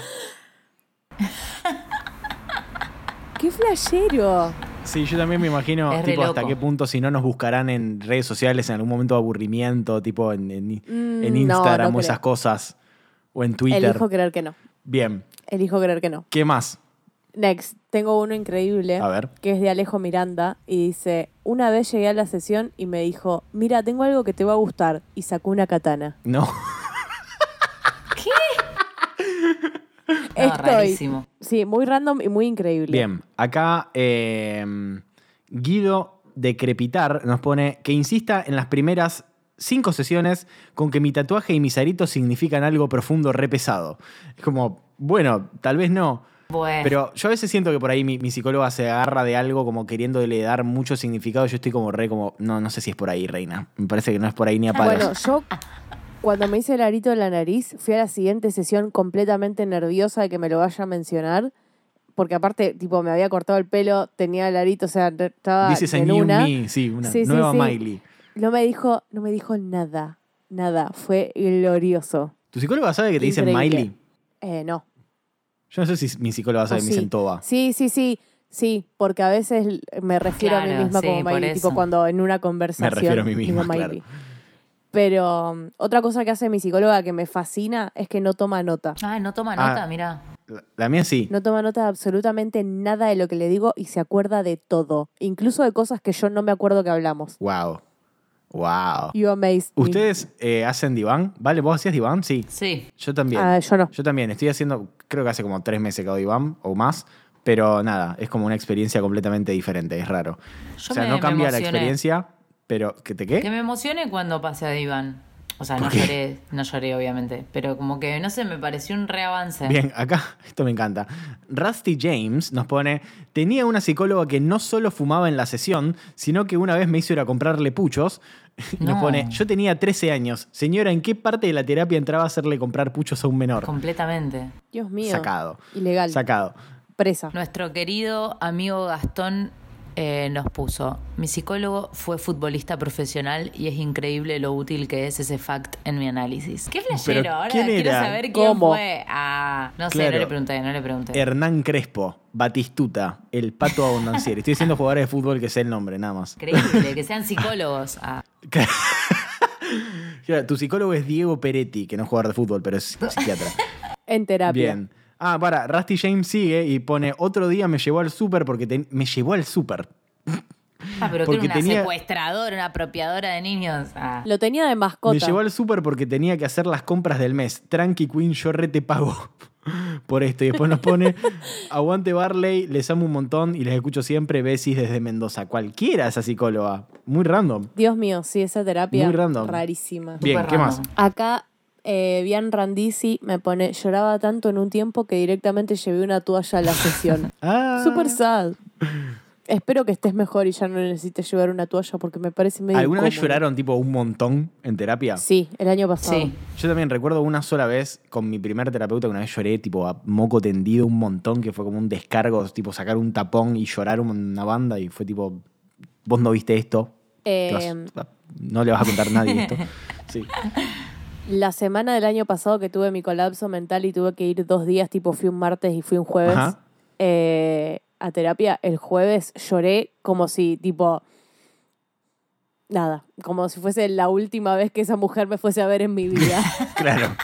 ¡Qué flashero! Sí, yo también me imagino Es tipo, hasta qué punto si no nos buscarán en redes sociales en algún momento de aburrimiento, tipo en, en- Mm, en Instagram no o esas creo. cosas. O en Twitter. Elijo creer que no. Bien. Elijo creer que no. ¿Qué más? Next, tengo uno increíble. A ver. que es de Alejo Miranda, y dice, una vez llegué a la sesión y me dijo, mira, tengo algo que te va a gustar, y sacó una katana. No. No, Estoy. rarísimo. Sí, muy random y muy increíble. Bien. Acá eh, Guido de Crepitar nos pone que insista en las primeras cinco sesiones con que mi tatuaje y mis aritos significan algo profundo, re pesado. Es como, bueno, tal vez no. Bueno. Pero yo a veces siento que por ahí mi, mi psicóloga se agarra de algo como queriéndole dar mucho significado. Yo estoy como re como, no, no sé si es por ahí, reina. Me parece que no es por ahí ni a palos. Bueno, yo cuando me hice el arito en la nariz, fui a la siguiente sesión completamente nerviosa de que me lo vaya a mencionar. Porque aparte, tipo, me había cortado el pelo, tenía el arito, o sea, estaba Dices en una. Me, sí, una Sí, nueva sí. Miley. No me dijo, no me dijo nada, nada. Fue glorioso. ¿Tu psicóloga sabe que te dicen. Miley? Eh, no. Yo no sé si mi psicóloga sabe que me sí. dicen Toba. Sí, sí, sí. Sí, porque a veces me refiero a mí misma sí, como Miley, tipo cuando en una conversación. refiero a mí misma, digo claro. Miley. Pero um, otra cosa que hace mi psicóloga que me fascina es que no toma nota. Ah, no toma Ah. nota, mira. La, la mía sí. No toma nota de absolutamente nada de lo que le digo y se acuerda de todo. Incluso de cosas que yo no me acuerdo que hablamos. Wow. Wow. You amazed me. ¿Ustedes eh, hacen diván? ¿Vale? ¿Vos hacías diván? Sí. Sí. Yo también. Ah, yo no. Yo también. Estoy haciendo, creo que hace como tres meses que hago diván o más. Pero nada, es como una experiencia completamente diferente. Es raro. Yo o sea, me- no cambia la experiencia, pero ¿que te qué? Que me emocione cuando pasé a Iván. O sea, no lloré, no lloré obviamente, pero como que, no sé, me pareció un reavance. Bien, acá, esto me encanta. Rusty James nos pone, tenía una psicóloga que no solo fumaba en la sesión, sino que una vez me hizo ir a comprarle puchos. Y Nos No. pone, yo tenía 13 años. Señora, ¿en qué parte de la terapia entraba a hacerle comprar puchos a un menor? Completamente. Dios mío. Sacado. Ilegal. Sacado. presa. Nuestro querido amigo Gastón eh, nos puso, mi psicólogo fue futbolista profesional y es increíble lo útil que es ese fact en mi análisis. ¿Qué flashero? Pero, Ahora ¿quién quiero era? saber quién ¿Cómo? fue. Ah, no sé, Claro. no le pregunté, no le pregunté. Hernán Crespo, Batistuta, el pato abundanciero. Estoy diciendo jugadores de fútbol que sé el nombre, nada más. Increíble, que sean psicólogos. Ah, tu psicólogo es Diego Peretti, que no es jugador de fútbol, pero es psiquiatra. En terapia. Bien. Ah, para, Rusty James sigue y pone, otro día me llevó al súper porque te- me llevó al súper. Ah, pero que Porque era una tenía- secuestradora, una apropiadora de niños. Ah. Lo tenía de mascota. Me llevó al súper porque tenía que hacer las compras del mes. Tranqui Queen, yo re te pago por esto. Y después nos pone, aguante Barley, les amo un montón y les escucho siempre. Besis desde Mendoza. Cualquiera esa psicóloga. Muy random. Dios mío, sí, esa terapia Muy random. rarísima. Bien, Súper ¿qué más? random. Acá, eh, Bian Randisi me pone, lloraba tanto en un tiempo que directamente llevé una toalla a la sesión. Ah, Super sad. Espero que estés mejor y ya no necesites llevar una toalla porque me parece medio ¿Alguna vez lloraron tipo un montón en terapia? Sí, el año pasado. Sí. Yo también recuerdo una sola vez con mi primer terapeuta que una vez lloré tipo a moco tendido un montón, que fue como un descargo, tipo sacar un tapón y llorar una banda y fue tipo, vos no viste esto, vas- Eh, no le vas a contar a nadie esto. Sí. La semana del año pasado que tuve mi colapso mental y tuve que ir dos días, tipo fui un martes y fui un jueves Ajá. eh, a terapia, el jueves lloré como si tipo... Nada, como si fuese la última vez que esa mujer me fuese a ver en mi vida. Claro.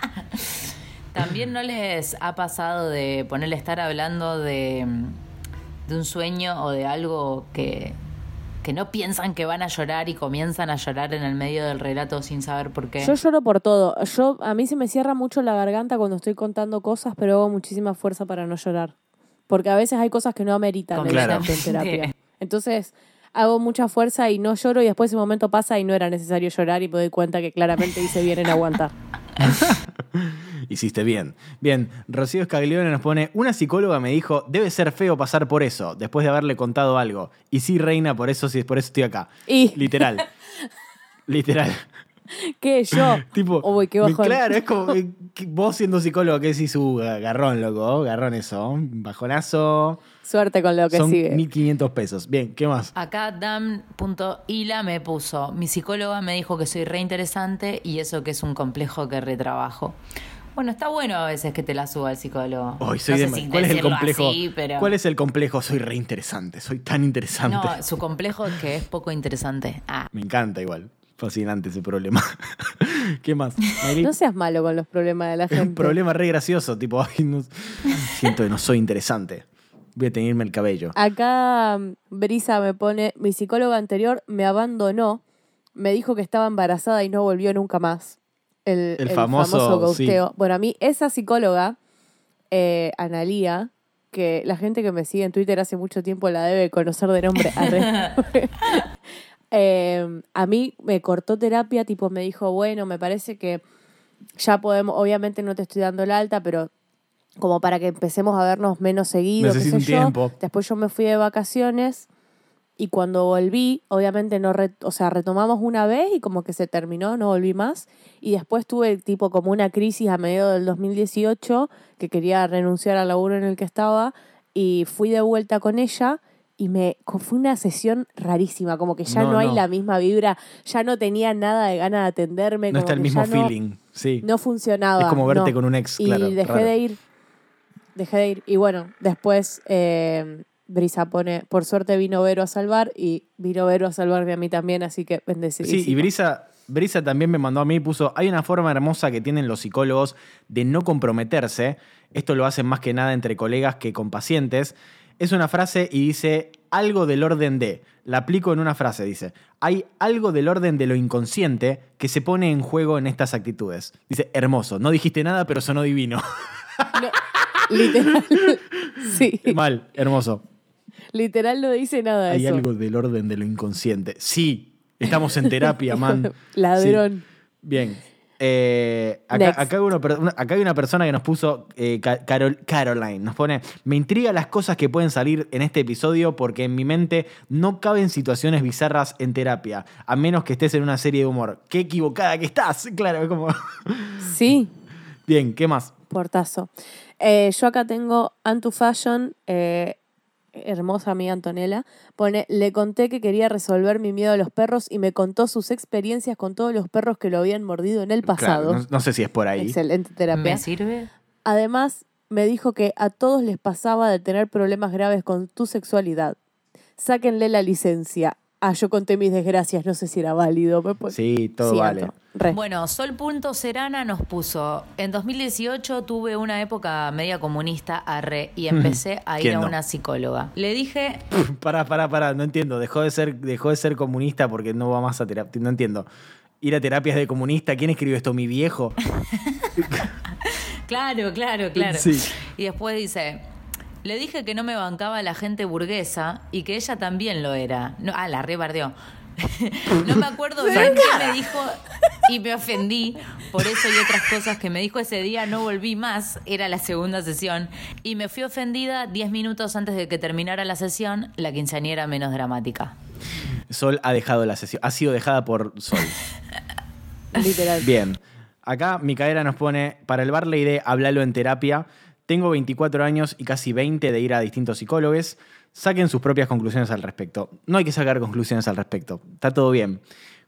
También no les ha pasado de ponerle estar hablando de, de un sueño o de algo que, que no piensan que van a llorar y comienzan a llorar en el medio del relato sin saber por qué. Yo lloro por todo. Yo, a mí se me cierra mucho la garganta cuando estoy contando cosas, pero hago muchísima fuerza para no llorar. Porque a veces hay cosas que no ameritan Claro. en terapia. Entonces, hago mucha fuerza y no lloro y después ese momento pasa y no era necesario llorar y me doy cuenta que claramente hice bien en aguantar. Hiciste bien. Bien, Rocío Scaglione nos pone, una psicóloga me dijo, debe ser feo pasar por eso, después de haberle contado algo. Y sí, reina, por eso, sí, por eso estoy acá. Y Literal. Literal. que yo, Tipo, Uy, qué bajón. claro, es como vos siendo psicólogo, que decís, uh, garrón, loco, garrón eso, bajonazo, suerte con lo que son sigue. 1500 pesos. Bien, ¿qué más? Acá dam.ila me puso, mi psicóloga me dijo que soy re interesante y eso que es un complejo que retrabajo. Bueno, está bueno a veces que te la suba el psicólogo. Hoy soy no de- sé si ¿Cuál es el complejo? así, pero- ¿Cuál es el complejo? Soy re interesante, soy tan interesante. No, su complejo es que es poco interesante. Ah, Me encanta igual. Fascinante ese problema. ¿Qué más? Mayri? No seas malo con los problemas de la es gente. un problema re gracioso, tipo, ay, no- siento que no soy interesante. Voy a teñirme el cabello. Acá mm, Brisa me pone, mi psicóloga anterior me abandonó, me dijo que estaba embarazada y no volvió nunca más. El, El famoso, ghosteo. Bueno, a mí esa psicóloga, eh, Analía, que la gente que me sigue en Twitter hace mucho tiempo la debe conocer de nombre. Eh, a mí me cortó terapia, tipo me dijo, bueno, me parece que ya podemos, obviamente no te estoy dando el alta, pero como para que empecemos a vernos menos seguido, qué sé yo. Después yo me fui de vacaciones y cuando volví, obviamente no, re- o sea, retomamos una vez y como que se terminó, no volví más. Y después tuve tipo como una crisis a medio del 2018 que quería renunciar al laburo en el que estaba y fui de vuelta con ella y me fue una sesión rarísima, como que ya No, no, hay no. la misma vibra, ya no tenía nada de ganas de atenderme, No como está el mismo ya no- feeling. Sí. no funcionaba. Es como verte con un ex, Y claro. dejé raro. de ir. Dejé de ir. Y bueno, después eh, Brisa pone, por suerte vino Vero a salvar y vino Vero a salvarme a mí también, así que bendecidísima. Sí, y Brisa, Brisa también me mandó a mí y puso, hay una forma hermosa que tienen los psicólogos de no comprometerse. Esto lo hacen más que nada entre colegas que con pacientes. Es una frase y dice algo del orden de, la aplico en una frase, dice, hay algo del orden de lo inconsciente que se pone en juego en estas actitudes. Dice, hermoso, no dijiste nada, pero sonó divino. No, literal. sí. Mal, hermoso. Literal no dice nada Hay eso. algo del orden de lo inconsciente. Sí, estamos en terapia, man. Ladrón. Sí. Bien. Eh, acá, acá hay una acá hay una persona que nos puso, eh, Ca- Carol- Caroline, nos pone, me intriga las cosas que pueden salir en este episodio porque en mi mente no caben situaciones bizarras en terapia, a menos que estés en una serie de humor. Qué equivocada que estás, claro, es como... Sí. Bien, ¿qué más? Portazo. Eh, yo acá tengo Antu Fashion, eh, hermosa amiga Antonella. Pone, le conté que quería resolver mi miedo a los perros y me contó sus experiencias con todos los perros que lo habían mordido en el pasado. Claro, no, no sé si es por ahí. Excelente terapia. ¿Me sirve? Además, me dijo que a todos les pasaba de tener problemas graves con tu sexualidad. Sáquenle la licencia. Ah, yo conté mis desgracias, no sé si era válido. Me pon- Sí, todo vale. Anto, re. Bueno, Sol.Serana nos puso, en 2018 tuve una época media comunista, arre, y empecé a ir ¿Quién a no? una psicóloga. Le dije, Pará, pará, pará, no entiendo. Dejó de ser, dejó de ser comunista porque no va más a terapia. No entiendo. Ir a terapias de comunista, ¿quién escribió esto? ¿Mi viejo? claro, claro, claro. Sí. Y después dice, le dije que no me bancaba la gente burguesa y que ella también lo era. No, ah, la rebardeó. no me acuerdo bien qué me dijo y me ofendí por eso y otras cosas que me dijo ese día. No volví más, era la segunda sesión. Y me fui ofendida 10 minutos antes de que terminara la sesión, la quinceañera menos dramática. Sol ha dejado la sesión. Ha sido dejada por Sol. Literal. Bien. Acá Micaela nos pone, para el Barley de Hablalo en terapia, tengo 24 años y casi 20 de ir a distintos psicólogos. Saquen sus propias conclusiones al respecto. No hay que sacar conclusiones al respecto. Está todo bien.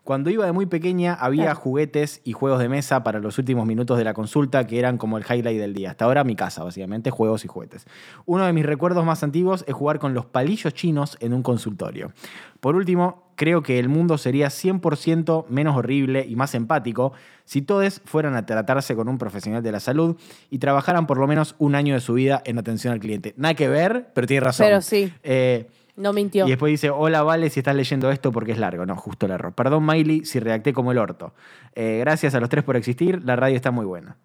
Cuando iba de muy pequeña había Claro. juguetes y juegos de mesa para los últimos minutos de la consulta que eran como el highlight del día. Hasta ahora mi casa, básicamente, juegos y juguetes. Uno de mis recuerdos más antiguos es jugar con los palillos chinos en un consultorio. Por último, creo que el mundo sería 100% menos horrible y más empático si todos fueran a tratarse con un profesional de la salud y trabajaran por lo menos un año de su vida en atención al cliente. Nada que ver, pero tiene razón. Pero sí. Eh, No mintió. y después dice, hola Vale, si estás leyendo esto porque es largo. No, justo el error. Perdón Miley si redacté como el orto. Eh, gracias a los tres por existir, la radio está muy buena.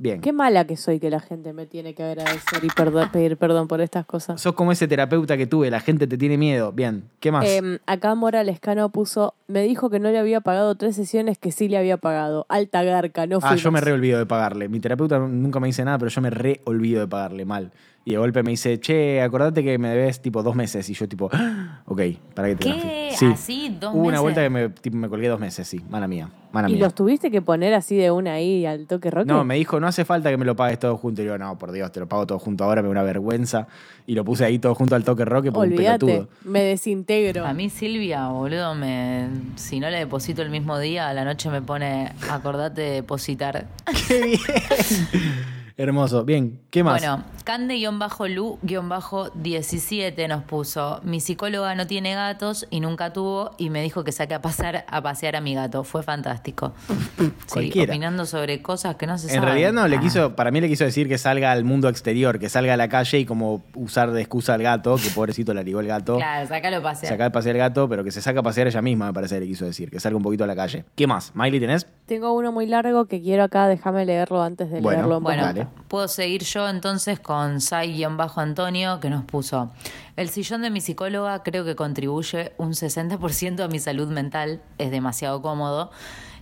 Bien. Qué mala que soy que la gente me tiene que agradecer y pedir perdón por estas cosas. Sos como ese terapeuta que tuve, la gente te tiene miedo. Bien, ¿qué más? Em, acá Mora Lescano puso, me dijo que no le había pagado tres sesiones que sí le había pagado. Alta garca, no ah, fuimos. yo me re olvido de pagarle. Mi terapeuta nunca me dice nada, pero yo me re olvido de pagarle mal. Y de golpe me dice, che, acordate que me debes tipo dos meses. Y yo tipo, "Ah, ok, para que te ¿Qué? Sí. ¿Así? ¿Dos Hubo una vuelta que me, tipo, me colgué dos meses, sí. Mala mía, mala ¿Y mía. los tuviste que poner así de una ahí al toque roque? No, me dijo, no hace falta que me lo pagues todo junto. Y yo, no, por Dios, te lo pago todo junto ahora, me da una vergüenza. Y lo puse ahí todo junto al toque roque por un Olvídate, pelotudo. me desintegro. A mí Silvia, boludo, me, si no le deposito el mismo día, a la noche me pone, acordate de depositar. ¡Qué bien! Hermoso. Bien, ¿qué más? Bueno, Cande-Lu-17 nos puso, mi psicóloga no tiene gatos y nunca tuvo y me dijo que saque a pasar a pasear a mi gato. Fue fantástico. Sí, Cualquiera. opinando sobre cosas que no se en saben. realidad no, le Ah. quiso, para mí le quiso decir que salga al mundo exterior, que salga a la calle y como usar de excusa al gato, que pobrecito la ligó el gato. Claro, sácalo a pasear. Sacar a pasear el gato, pero que se saca a pasear ella misma, me parece que le quiso decir, que salga un poquito a la calle. ¿Qué más? ¿Miley tenés? Tengo uno muy largo que quiero acá, déjame leerlo antes de Bueno, leerlo en voz Bueno, puedo seguir yo entonces con Sai-Antonio que nos puso. El sillón de mi psicóloga creo que contribuye un 60% a mi salud mental, es demasiado cómodo.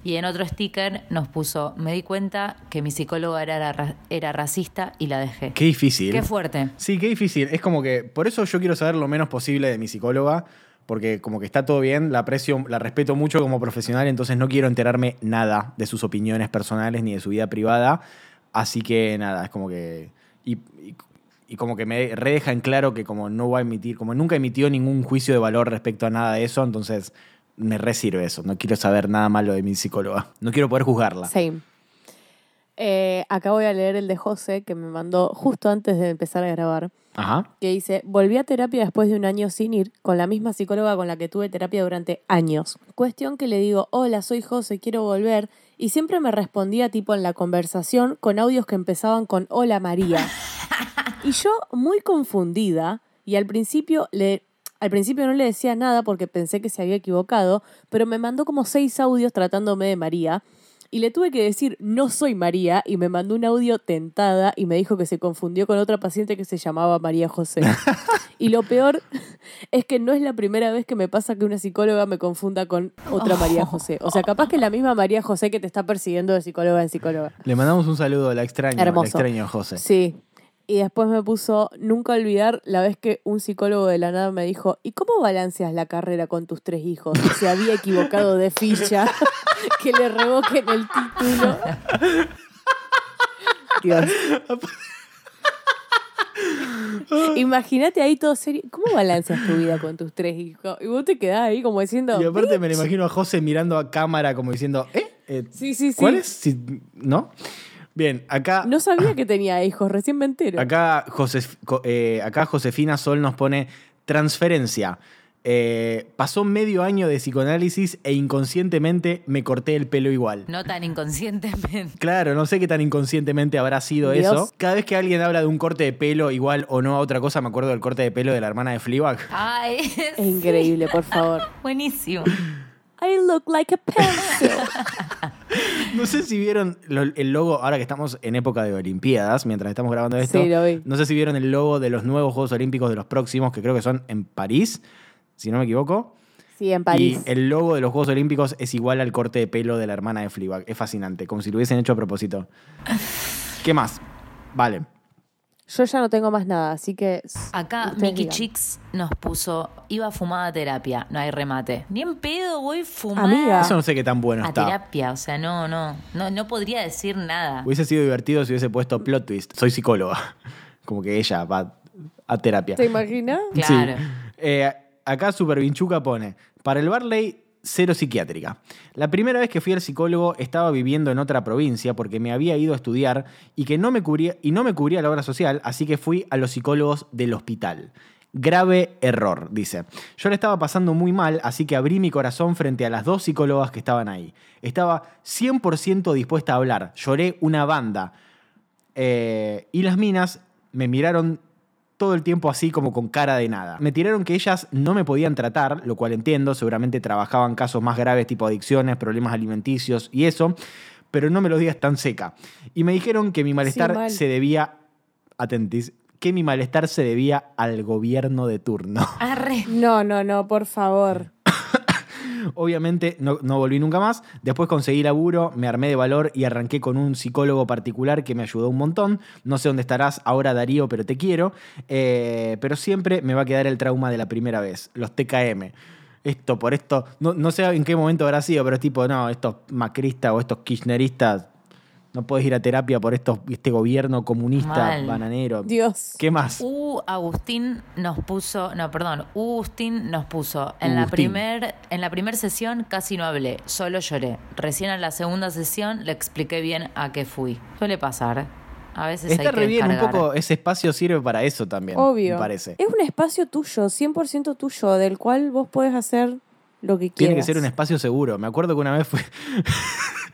Y en otro sticker nos puso, me di cuenta que mi psicóloga era, ra- era racista y la dejé. Qué difícil. Qué fuerte. Sí, qué difícil. Es como que, por eso yo quiero saber lo menos posible de mi psicóloga, porque como que está todo bien, la aprecio, la respeto mucho como profesional, entonces no quiero enterarme nada de sus opiniones personales ni de su vida privada. Así que nada, es como que. Y, y- y como que me re deja en claro que como no va a emitir, como nunca emitió ningún juicio de valor respecto a nada de eso, entonces me re sirve eso. No quiero saber nada malo de mi psicóloga. No quiero poder juzgarla. Same. Eh, acá voy a leer el de José, que me mandó justo antes de empezar a grabar, Ajá. que dice, volví a terapia después de un año sin ir, con la misma psicóloga con la que tuve terapia durante años. Cuestión que le digo, hola, soy José, quiero volver, y siempre me respondía tipo en la conversación con audios que empezaban con hola María. Y yo, muy confundida, y al principio le... Al principio no le decía nada porque pensé que se había equivocado, pero me mandó como seis audios tratándome de María. Y le tuve que decir, no soy María, y me mandó un audio tentada y me dijo que se confundió con otra paciente que se llamaba María José. y lo peor es que no es la primera vez que me pasa que una psicóloga me confunda con otra María José. O sea, capaz que es la misma María José que te está persiguiendo de psicóloga en psicóloga. Le mandamos un saludo, la Hermoso. la extraño José. Sí. Y después me puso, nunca olvidar la vez que un psicólogo de la nada me dijo, ¿y cómo balanceas la carrera con tus tres hijos? Se había equivocado de ficha, que le revoquen el título. Dios. Imagínate ahí todo serio. ¿Cómo balanceas tu vida con tus tres hijos? Y vos te quedás ahí como diciendo. Y aparte me lo imagino a José mirando a cámara como diciendo, ¿eh? Eh, Sí, sí, sí. ¿Cuál es? Si- ¿No? Bien, acá, No sabía que tenía hijos, recién me entero. acá, Josef- eh, acá Josefina Sol nos pone transferencia. Eh, pasó medio año de psicoanálisis e inconscientemente me corté el pelo igual. No tan inconscientemente. Claro, no sé qué tan inconscientemente habrá sido Dios. eso. Cada vez que alguien habla de un corte de pelo igual o no a otra cosa, me acuerdo del corte de pelo de la hermana de Fleabag. Ay, Es increíble, por favor. buenísimo. I look like a pencil. No sé si vieron lo- el logo, ahora que estamos en época de Olimpiadas, mientras estamos grabando esto. Sí, lo vi. No sé si vieron el logo de los nuevos Juegos Olímpicos de los próximos, que creo que son en París, si no me equivoco. Sí, en París. Y el logo de los Juegos Olímpicos es igual al corte de pelo de la hermana de Fleabag. Es fascinante, como si lo hubiesen hecho a propósito. ¿Qué más? Vale. Yo ya no tengo más nada, así que. Acá Mickey digan. Chicks nos puso, iba fumada a terapia, no hay remate. Ni en pedo voy fumada Amiga. Eso no sé qué tan bueno a está. terapia, o sea, no, no, no, no podría decir nada. Hubiese sido divertido si hubiese puesto plot twist. Soy psicóloga. Como que ella va a terapia. ¿Te imaginas? Claro. Sí. Eh, acá Super Vinchuca pone, para el Barley, cero psiquiátrica. La primera vez que fui al psicólogo estaba viviendo en otra provincia porque me había ido a estudiar y que no me cubría, y no me cubría la obra social, así que fui a los psicólogos del hospital. Grave error, dice. Yo le estaba pasando muy mal, así que abrí mi corazón frente a las dos psicólogas que estaban ahí. Estaba 100% dispuesta a hablar. Lloré una banda. Eh, y las minas me miraron todo el tiempo así como con cara de nada. Me tiraron que ellas no me podían tratar, lo cual entiendo, seguramente trabajaban casos más graves tipo adicciones, problemas alimenticios y eso, pero no me lo digas tan seca. Y me dijeron que mi malestar mal. se debía, atentis, que mi malestar se debía al gobierno de turno. Arre. No, no, no, por favor. Obviamente no, no volví nunca más. Después conseguí laburo, me armé de valor y arranqué con un psicólogo particular que me ayudó un montón. No sé dónde estarás ahora, Darío, pero te quiero. Eh, pero siempre me va a quedar el trauma de la primera vez, los TKM. Esto por esto, no, no sé en qué momento habrá sido, pero tipo, no, estos macristas o estos kirchneristas, no puedes ir a terapia por estos, este gobierno comunista, Mal. bananero. Dios. ¿Qué más? U Agustín nos puso, no, perdón, U Agustín nos puso, en la primer en la primer sesión casi no hablé, solo lloré. Recién en la segunda sesión le expliqué bien a qué fui. Suele pasar. A veces Está hay que re bien, un poco, ese espacio sirve para eso también, Obvio. me parece. Es un espacio tuyo, 100% tuyo, del cual vos podés hacer lo que quieras. Tiene que ser un espacio seguro. Me acuerdo que una vez fui.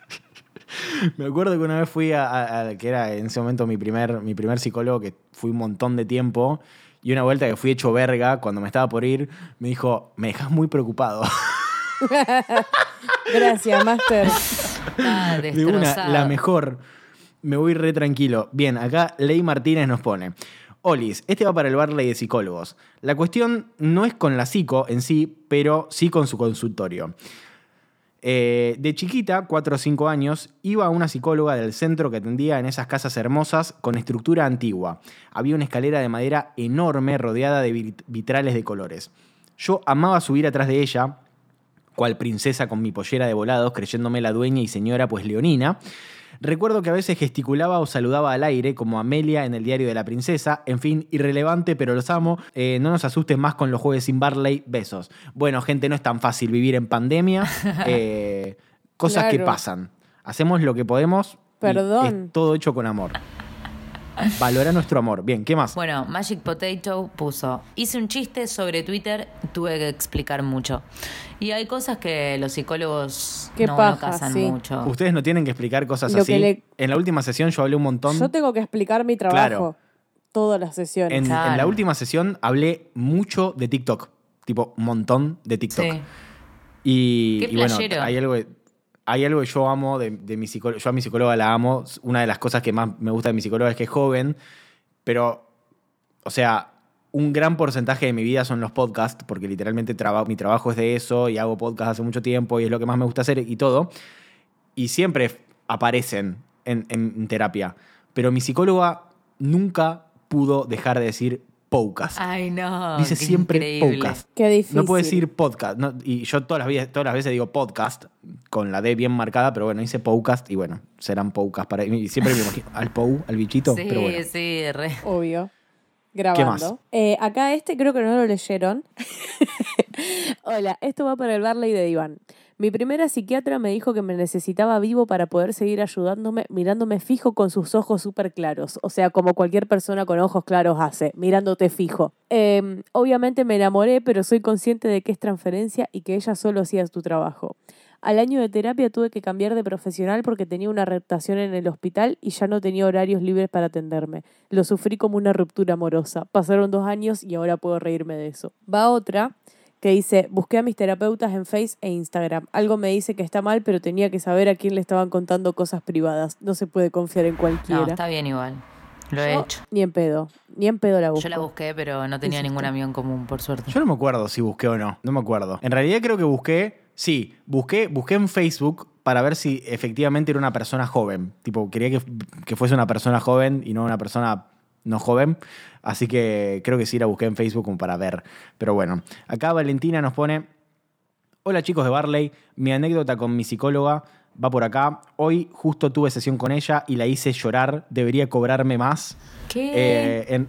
Me acuerdo que una vez fui a, a- a- que era en ese momento mi primer, mi primer psicólogo, que fui un montón de tiempo, y una vuelta que fui hecho verga, cuando me estaba por ir, me dijo, me dejas muy preocupado. Gracias, Master. Ah, De una, la mejor. Me voy re tranquilo. Bien, acá Ley Martínez nos pone. Olis, este va para el Barley de psicólogos. La cuestión no es con la psico en sí, pero sí con su consultorio. Eh, de chiquita, 4 o 5 años, iba a una psicóloga del centro que atendía en esas casas hermosas con estructura antigua. Había una escalera de madera enorme rodeada de vit- vitrales de colores. Yo amaba subir atrás de ella, cual princesa con mi pollera de volados, creyéndome la dueña y señora pues leonina. Recuerdo que a veces gesticulaba o saludaba al aire, como Amelia en el diario de la princesa. En fin, irrelevante, pero los amo. Eh, no nos asusten más con los jueves sin Barley. Besos. Bueno, gente, no es tan fácil vivir en pandemia. Eh, cosas que pasan. Hacemos lo que podemos. Perdón. Es todo hecho con amor. Valora nuestro amor. Bien, ¿qué más? Bueno, Magic Potato puso, hice un chiste sobre Twitter, tuve que explicar mucho. Y hay cosas que los psicólogos Qué no, no paja, casan sí. mucho. Ustedes no tienen que explicar cosas Lo así. que le- En la última sesión yo hablé un montón. Yo tengo que explicar mi trabajo. Claro. Todas las sesiones. En, Claro. en la última sesión hablé mucho de TikTok. Tipo, un montón de TikTok. Sí. Y, Qué y bueno, playero. hay algo, hay algo que yo amo de, mi psicóloga. Yo a mi psicóloga la amo. Una de las cosas que más me gusta de mi psicóloga es que es joven. Pero, o sea, un gran porcentaje de mi vida son los podcasts, porque literalmente mi trabajo es de eso y hago podcast hace mucho tiempo y es lo que más me gusta hacer y todo. Y siempre aparecen en, en terapia. Pero mi psicóloga nunca pudo dejar de decir podcast. Ay, no. Dice siempre increíble. podcast. Qué difícil. No puede decir podcast. no, y yo todas las, veces, todas las veces digo podcast, con la D bien marcada, pero bueno, dice podcast y bueno, serán podcast para Y siempre me imagino al Pou, al bichito, Sí, pero bueno. sí, re. Obvio. Grabando. más? Eh, acá este creo que no lo leyeron. Hola, esto va para el Barley de Diván. Mi primera psiquiatra me dijo que me necesitaba vivo para poder seguir ayudándome, mirándome fijo con sus ojos súper claros. O sea, como cualquier persona con ojos claros hace, mirándote fijo. Eh, obviamente me enamoré, pero soy consciente de que es transferencia y que ella solo hacía tu trabajo. Al año de terapia tuve que cambiar de profesional porque tenía una reputación en el hospital y ya no tenía horarios libres para atenderme. Lo sufrí como una ruptura amorosa. Pasaron dos años y ahora puedo reírme de eso. Va otra que dice, busqué a mis terapeutas en Face e Instagram. Algo me dice que está mal, pero tenía que saber a quién le estaban contando cosas privadas. No se puede confiar en cualquiera. No, está bien igual. Lo he Yo- hecho. Ni en pedo. Ni en pedo la busco. Yo la busqué, pero no tenía ningún amigo en común, por suerte. Yo no me acuerdo si busqué o no, no me acuerdo. En realidad creo que busqué, sí, busqué, busqué en Facebook para ver si efectivamente era una persona joven. Tipo, quería que, que fuese una persona joven y no una persona no joven. Así que creo que sí la busqué en Facebook como para ver. Pero bueno, acá Valentina nos pone, hola chicos de Barley, mi anécdota con mi psicóloga va por acá. Hoy justo tuve sesión con ella y la hice llorar, debería cobrarme más. ¿Qué? Eh, en-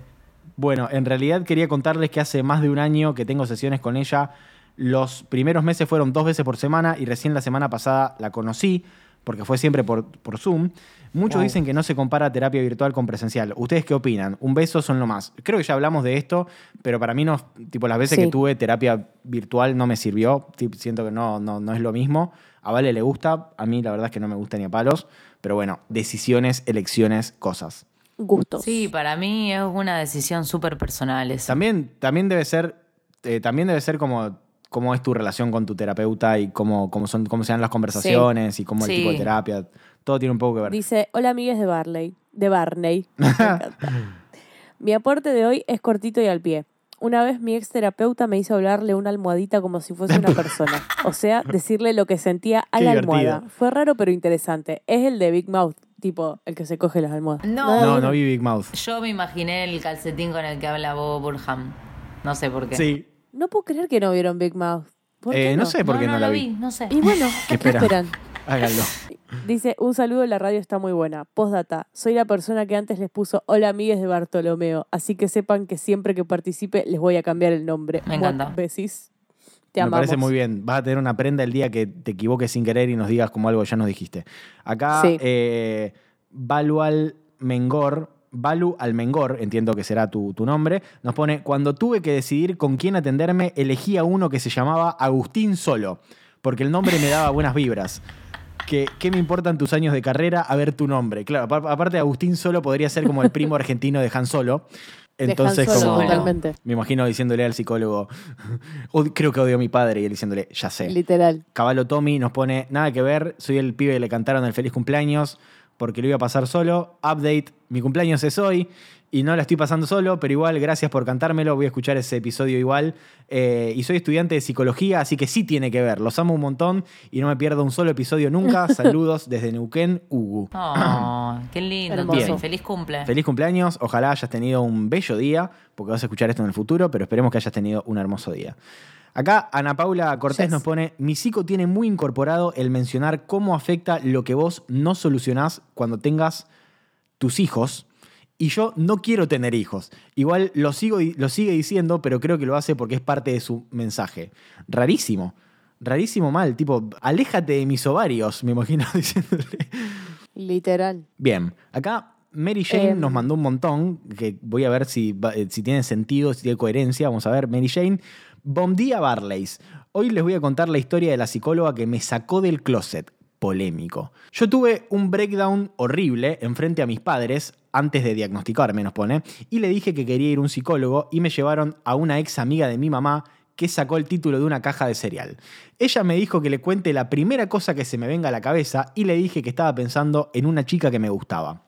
bueno, en realidad quería contarles que hace más de un año que tengo sesiones con ella. Los primeros meses fueron dos veces por semana y recién la semana pasada la conocí, porque fue siempre por, por Zoom. Muchos Wow. dicen que no se compara terapia virtual con presencial. ¿Ustedes qué opinan? Un beso son lo más. Creo que ya hablamos de esto, pero para mí no, tipo las veces Sí. que tuve terapia virtual no me sirvió. Siento que no, no, no es lo mismo. A Vale le gusta, a mí la verdad es que no me gusta ni a palos. Pero bueno, decisiones, elecciones, cosas. Gustos. Sí, para mí es una decisión súper personal eso. También, también debe ser, eh, también debe ser como cómo es tu relación con tu terapeuta y cómo, cómo son, cómo sean las conversaciones y cómo el Sí. tipo de terapia. Todo tiene un poco que ver. Dice, hola amigues de Barley, de Barney. Mi aporte de hoy es cortito y al pie. Una vez mi ex terapeuta me hizo hablarle una almohadita como si fuese una persona. O sea, decirle lo que sentía a Qué la divertido. almohada. Fue raro pero interesante. Es el de Big Mouth, tipo el que se coge las almohadas. No. No, no vi Big Mouth. Yo me imaginé el calcetín con el que habla Bob Burham. No sé por qué. Sí. No puedo creer que no vieron Big Mouth. ¿Por Eh, qué no no sé por qué no, la vi. no sé. Y bueno, ¿Qué ¿qué esperan? Háganlo. Dice, un saludo, la radio está muy buena. Postdata, soy la persona que antes les puso hola amigues de Bartolomeo, así que sepan que siempre que participe les voy a cambiar el nombre. Me encanta. Besis. Te Me amamos. parece muy bien. Vas a tener una prenda el día que te equivoques sin querer y nos digas como algo que ya nos dijiste. Acá, Sí. eh, Balu al Mengor, Balu Almengor, entiendo que será tu, tu nombre, nos pone, cuando tuve que decidir con quién atenderme, elegí a uno que se llamaba Agustín Solo, porque el nombre me daba buenas vibras. Que, ¿Qué me importan tus años de carrera a ver tu nombre? Claro, apar- aparte Agustín Solo podría ser como el primo argentino de Han Solo. Entonces, Solo, como, totalmente. me imagino diciéndole al psicólogo, "Od- creo que odio a mi padre, y él diciéndole, ya sé. Literal. Caballo Tommy nos pone, nada que ver, soy el pibe que le cantaron el feliz cumpleaños porque lo iba a pasar solo. Update, mi cumpleaños es hoy y no la estoy pasando solo, pero igual, gracias por cantármelo, voy a escuchar ese episodio igual. Eh, y soy estudiante de psicología, así que sí tiene que ver, los amo un montón y no me pierdo un solo episodio nunca. Saludos desde Neuquén, Ugu. Oh, qué lindo. Entonces, Feliz cumple. Feliz cumpleaños, ojalá hayas tenido un bello día, porque vas a escuchar esto en el futuro, pero esperemos que hayas tenido un hermoso día. Acá Ana Paula Cortés Yes. nos pone, mi psico tiene muy incorporado el mencionar cómo afecta lo que vos no solucionás cuando tengas tus hijos. Y yo no quiero tener hijos. Igual lo, sigo, lo sigue diciendo, pero creo que lo hace porque es parte de su mensaje. Rarísimo. Rarísimo mal. Tipo, aléjate de mis ovarios, me imagino diciéndole. Literal. Bien, acá Mary Jane Em. nos mandó un montón, que voy a ver si, eh, si tiene sentido, si tiene coherencia. Vamos a ver, Mary Jane. Bom día, Barleys. Hoy les voy a contar la historia de la psicóloga que me sacó del closet. Polémico. Yo tuve un breakdown horrible enfrente a mis padres antes de diagnosticarme, nos pone, y le dije que quería ir a un psicólogo y me llevaron a una ex amiga de mi mamá que sacó el título de una caja de cereal. Ella me dijo que le cuente la primera cosa que se me venga a la cabeza y le dije que estaba pensando en una chica que me gustaba.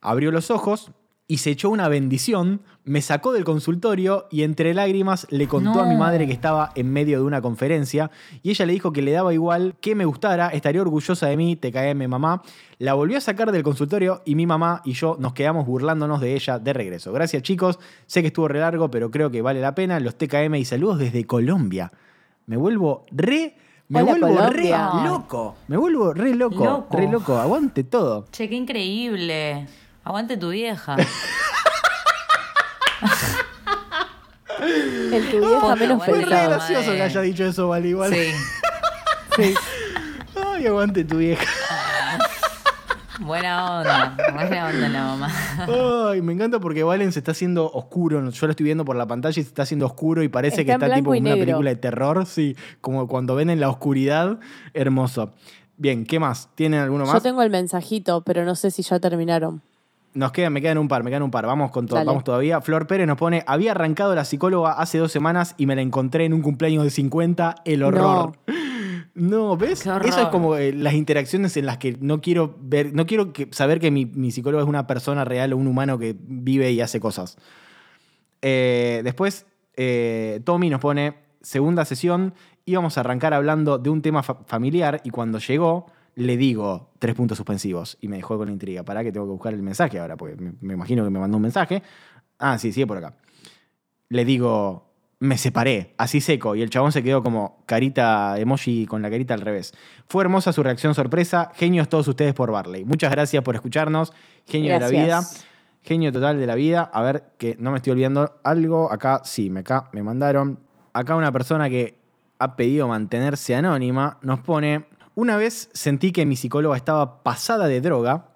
Abrió los ojos y se echó una bendición, me sacó del consultorio y entre lágrimas le contó a mi madre que estaba en medio de una conferencia y ella le dijo que le daba igual que me gustara, estaría orgullosa de mí, TKM mamá. La volvió a sacar del consultorio y mi mamá y yo nos quedamos burlándonos de ella de regreso. Gracias chicos, sé que estuvo re largo, pero creo que vale la pena. Los TKM y saludos desde Colombia. Me vuelvo re... Me Hola, vuelvo Colombia. re loco. Me vuelvo re loco. Loco. Re loco. Aguante todo. Che, qué increíble. Aguante tu vieja. El tu vieja Posta, menos Fue re la pensado. gracioso madre. que haya dicho eso, vale, igual. Sí. Sí. Ay, aguante tu vieja. Buena onda. Buena onda la mamá. Ay, me encanta porque Valen se está haciendo oscuro. Yo lo estoy viendo por la pantalla y se está haciendo oscuro y parece Está que en está blanco tipo y una negro. película de terror. Sí, como cuando ven en la oscuridad. Hermoso. Bien, ¿qué más? ¿Tienen alguno Yo más? tengo el mensajito, pero no sé si ya terminaron. Nos quedan, me quedan un par, me quedan un par. Vamos con todo, vamos todavía. Flor Pérez nos pone, había arrancado la psicóloga hace dos semanas y me la encontré en un cumpleaños de 50. El horror. No, ¿ves? Eso es como eh, las interacciones en las que no quiero ver, no quiero que- saber que mi, mi psicólogo es una persona real o un humano que vive y hace cosas. Eh, después, eh, Tommy nos pone, segunda sesión, íbamos a arrancar hablando de un tema fa- familiar y cuando llegó le digo tres puntos suspensivos y me dejó con la intriga. Para que tengo que buscar el mensaje ahora, porque me, imagino que me mandó un mensaje. Ah, sí, sigue por acá. Le digo, me separé, así seco, y el chabón se quedó como carita emoji con la carita al revés. Fue hermosa su reacción sorpresa. Genios todos ustedes por Barley. Muchas gracias por escucharnos. Genio de la vida. Genio total de la vida. A ver, que no me estoy olvidando algo. Acá, sí, me, acá me mandaron. Acá una persona que ha pedido mantenerse anónima nos pone, una vez sentí que mi psicóloga estaba pasada de droga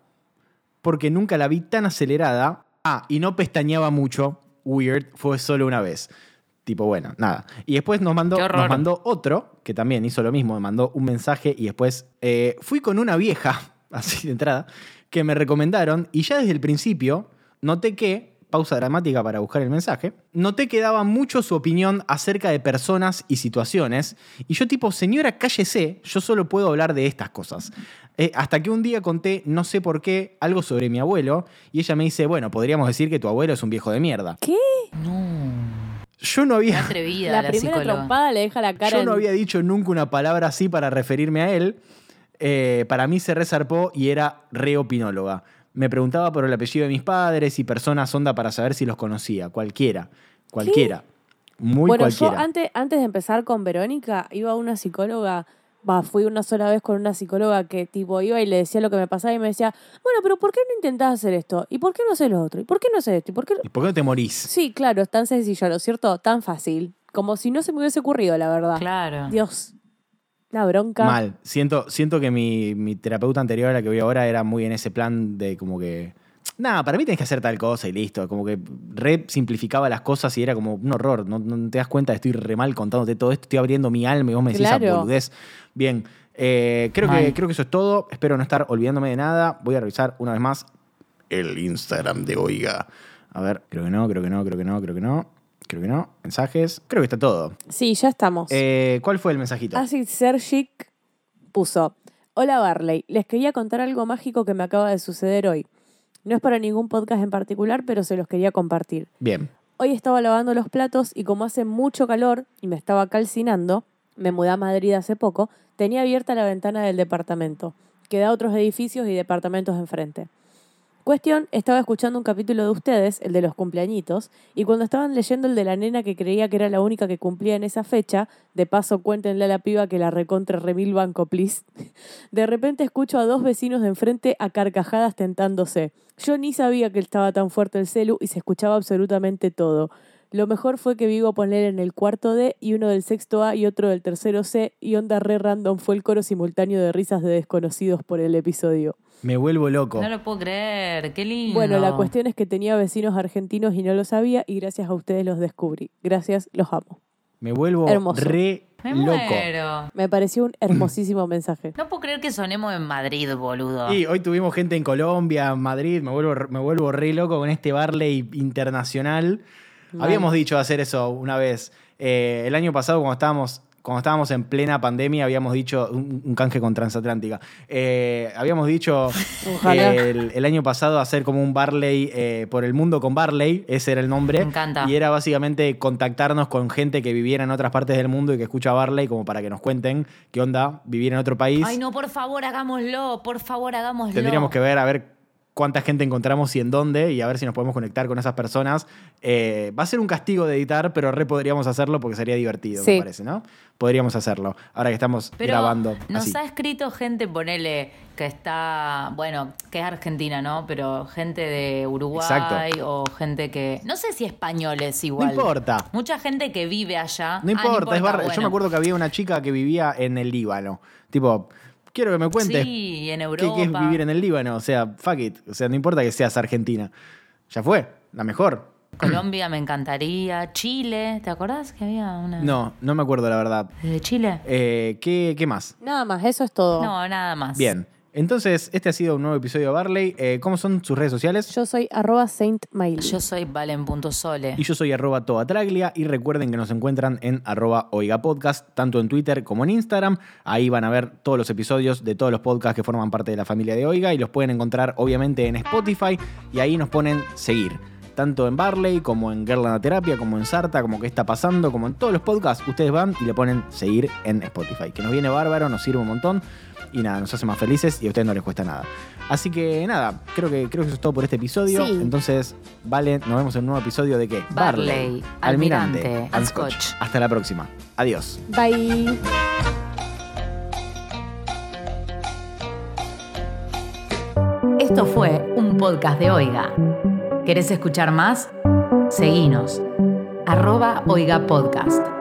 porque nunca la vi tan acelerada. Ah, y no pestañeaba mucho. Weird, fue solo una vez. Tipo, bueno, nada. Y después nos mandó, nos mandó otro, que también hizo lo mismo, me mandó un mensaje y después eh, fui con una vieja, así de entrada, que me recomendaron y ya desde el principio noté que, pausa dramática para buscar el mensaje, noté que daba mucho su opinión acerca de personas y situaciones y yo tipo, señora, cállese, yo solo puedo hablar de estas cosas. Eh, hasta que un día conté, no sé por qué, algo sobre mi abuelo y ella me dice, bueno, podríamos decir que tu abuelo es un viejo de mierda. ¿Qué? Yo no había... atrevida La, la, primera psicóloga. trompada le deja la cara Yo en- no había dicho nunca una palabra así para referirme a él. Eh, para mí se resarpó y era re opinóloga. Me preguntaba por el apellido de mis padres y personas onda para saber si los conocía. Cualquiera. Cualquiera. Muy bueno, cualquiera. yo antes, antes de empezar con Verónica, iba a una psicóloga, va, fui una sola vez con una psicóloga que tipo iba y le decía lo que me pasaba y me decía, bueno, pero ¿por qué no intentás hacer esto? ¿Y por qué no haces lo otro? ¿Y por qué no haces esto? ¿Y por qué no-?" ¿Y por qué no te morís? Sí, claro, es tan sencillo, ¿no es cierto? Tan fácil. Como si no se me hubiese ocurrido, la verdad. Claro. Dios. Una bronca. Mal. Siento, siento que mi, mi terapeuta anterior a la que voy ahora era muy en ese plan de como que. Nada, para mí tenés que hacer tal cosa y listo. Como que re simplificaba las cosas y era como un horror. No, no te das cuenta, estoy re mal contándote todo esto. Estoy abriendo mi alma y vos me decís esa Claro. boludez. Bien. eh, creo, que, creo que eso es todo. Espero no estar olvidándome de nada. Voy a revisar una vez más el Instagram de Oiga. A ver, creo que no, creo que no, creo que no, creo que no. Creo que no. Mensajes. Creo que está todo. Sí, ya estamos. Eh, ¿Cuál fue el mensajito? Acid Sergic puso: Hola Barley, les quería contar algo mágico que me acaba de suceder hoy. No es para ningún podcast en particular, pero se los quería compartir. Bien. Hoy estaba lavando los platos y como hace mucho calor y me estaba calcinando, me mudé a Madrid hace poco, tenía abierta la ventana del departamento, que da a otros edificios y departamentos enfrente. Cuestión, estaba escuchando un capítulo de ustedes, el de los cumpleañitos, y cuando estaban leyendo el de la nena que creía que era la única que cumplía en esa fecha, de paso cuéntenle a la piba que la recontra remil banco, please, de repente escucho a dos vecinos de enfrente a carcajadas tentándose. Yo ni sabía que estaba tan fuerte el celu y se escuchaba absolutamente todo. Lo mejor fue que vivo poner en el cuarto D y uno del sexto A y otro del tercero C y onda re random fue el coro simultáneo de risas de desconocidos por el episodio. Me vuelvo loco. No lo puedo creer, qué lindo. Bueno, la cuestión es que tenía vecinos argentinos y no lo sabía y gracias a ustedes los descubrí. Gracias, los amo. Me vuelvo Hermoso. re Me loco. muero. Me pareció un hermosísimo mensaje. No puedo creer que sonemos en Madrid, boludo. Y hoy tuvimos gente en Colombia, en Madrid, me vuelvo, me vuelvo re loco con este Barley internacional. Habíamos dicho hacer eso una vez. Eh, el año pasado, cuando estábamos cuando estábamos en plena pandemia, habíamos dicho, un, un canje con Transatlántica, Eh, habíamos dicho eh, el año pasado hacer como un Barley eh, por el mundo con Barley, ese era el nombre. Me encanta. Y era básicamente contactarnos con gente que viviera en otras partes del mundo y que escucha Barley como para que nos cuenten qué onda vivir en otro país. Ay, no, por favor, hagámoslo. Por favor, hagámoslo. Tendríamos que ver a ver cuánta gente encontramos y en dónde y a ver si nos podemos conectar con esas personas. Eh, va a ser un castigo de editar, pero re podríamos hacerlo porque sería divertido, Sí. me parece, ¿no? Podríamos hacerlo. Ahora que estamos Pero grabando nos así. ha escrito gente, ponele, que está, bueno, que es argentina, ¿no? Pero gente de Uruguay Exacto. o gente que, no sé si españoles igual. No importa. Mucha gente que vive allá. No Ah, importa, es bar- yo me acuerdo que había una chica que vivía en el Líbano. Tipo, quiero que me cuentes Sí, en qué, Europa. qué es vivir en el Líbano. O sea, fuck it. O sea, no importa que seas argentina. Ya fue, la mejor. Colombia me encantaría. Chile, ¿te acordás que había una? No, no me acuerdo la verdad. ¿De Chile? Eh, ¿qué, ¿Qué más? Nada más, eso es todo. No, nada más. Bien. Entonces, este ha sido un nuevo episodio de Barley. Eh, ¿Cómo son sus redes sociales? Yo soy arroba Saint Miley. Yo soy Valen.sole. Y yo soy arroba toatraglia y recuerden que nos encuentran en arroba oigapodcast, tanto en Twitter como en Instagram. Ahí van a ver todos los episodios de todos los podcasts que forman parte de la familia de Oiga y los pueden encontrar obviamente en Spotify y ahí nos ponen seguir. Tanto en Barley como en Girl la Terapia, como en Sarta, como que está pasando, como en todos los podcasts, ustedes van y le ponen seguir en Spotify. Que nos viene bárbaro, nos sirve un montón y nada, nos hace más felices y a ustedes no les cuesta nada. Así que nada, creo que, creo que eso es todo por este episodio. Sí. Entonces, vale, nos vemos en un nuevo episodio de qué? Barley, Almirante, and Scotch. Hasta la próxima. Adiós. Bye. Esto fue un podcast de Oiga. ¿Querés escuchar más? Seguinos. Arroba Oiga Podcast.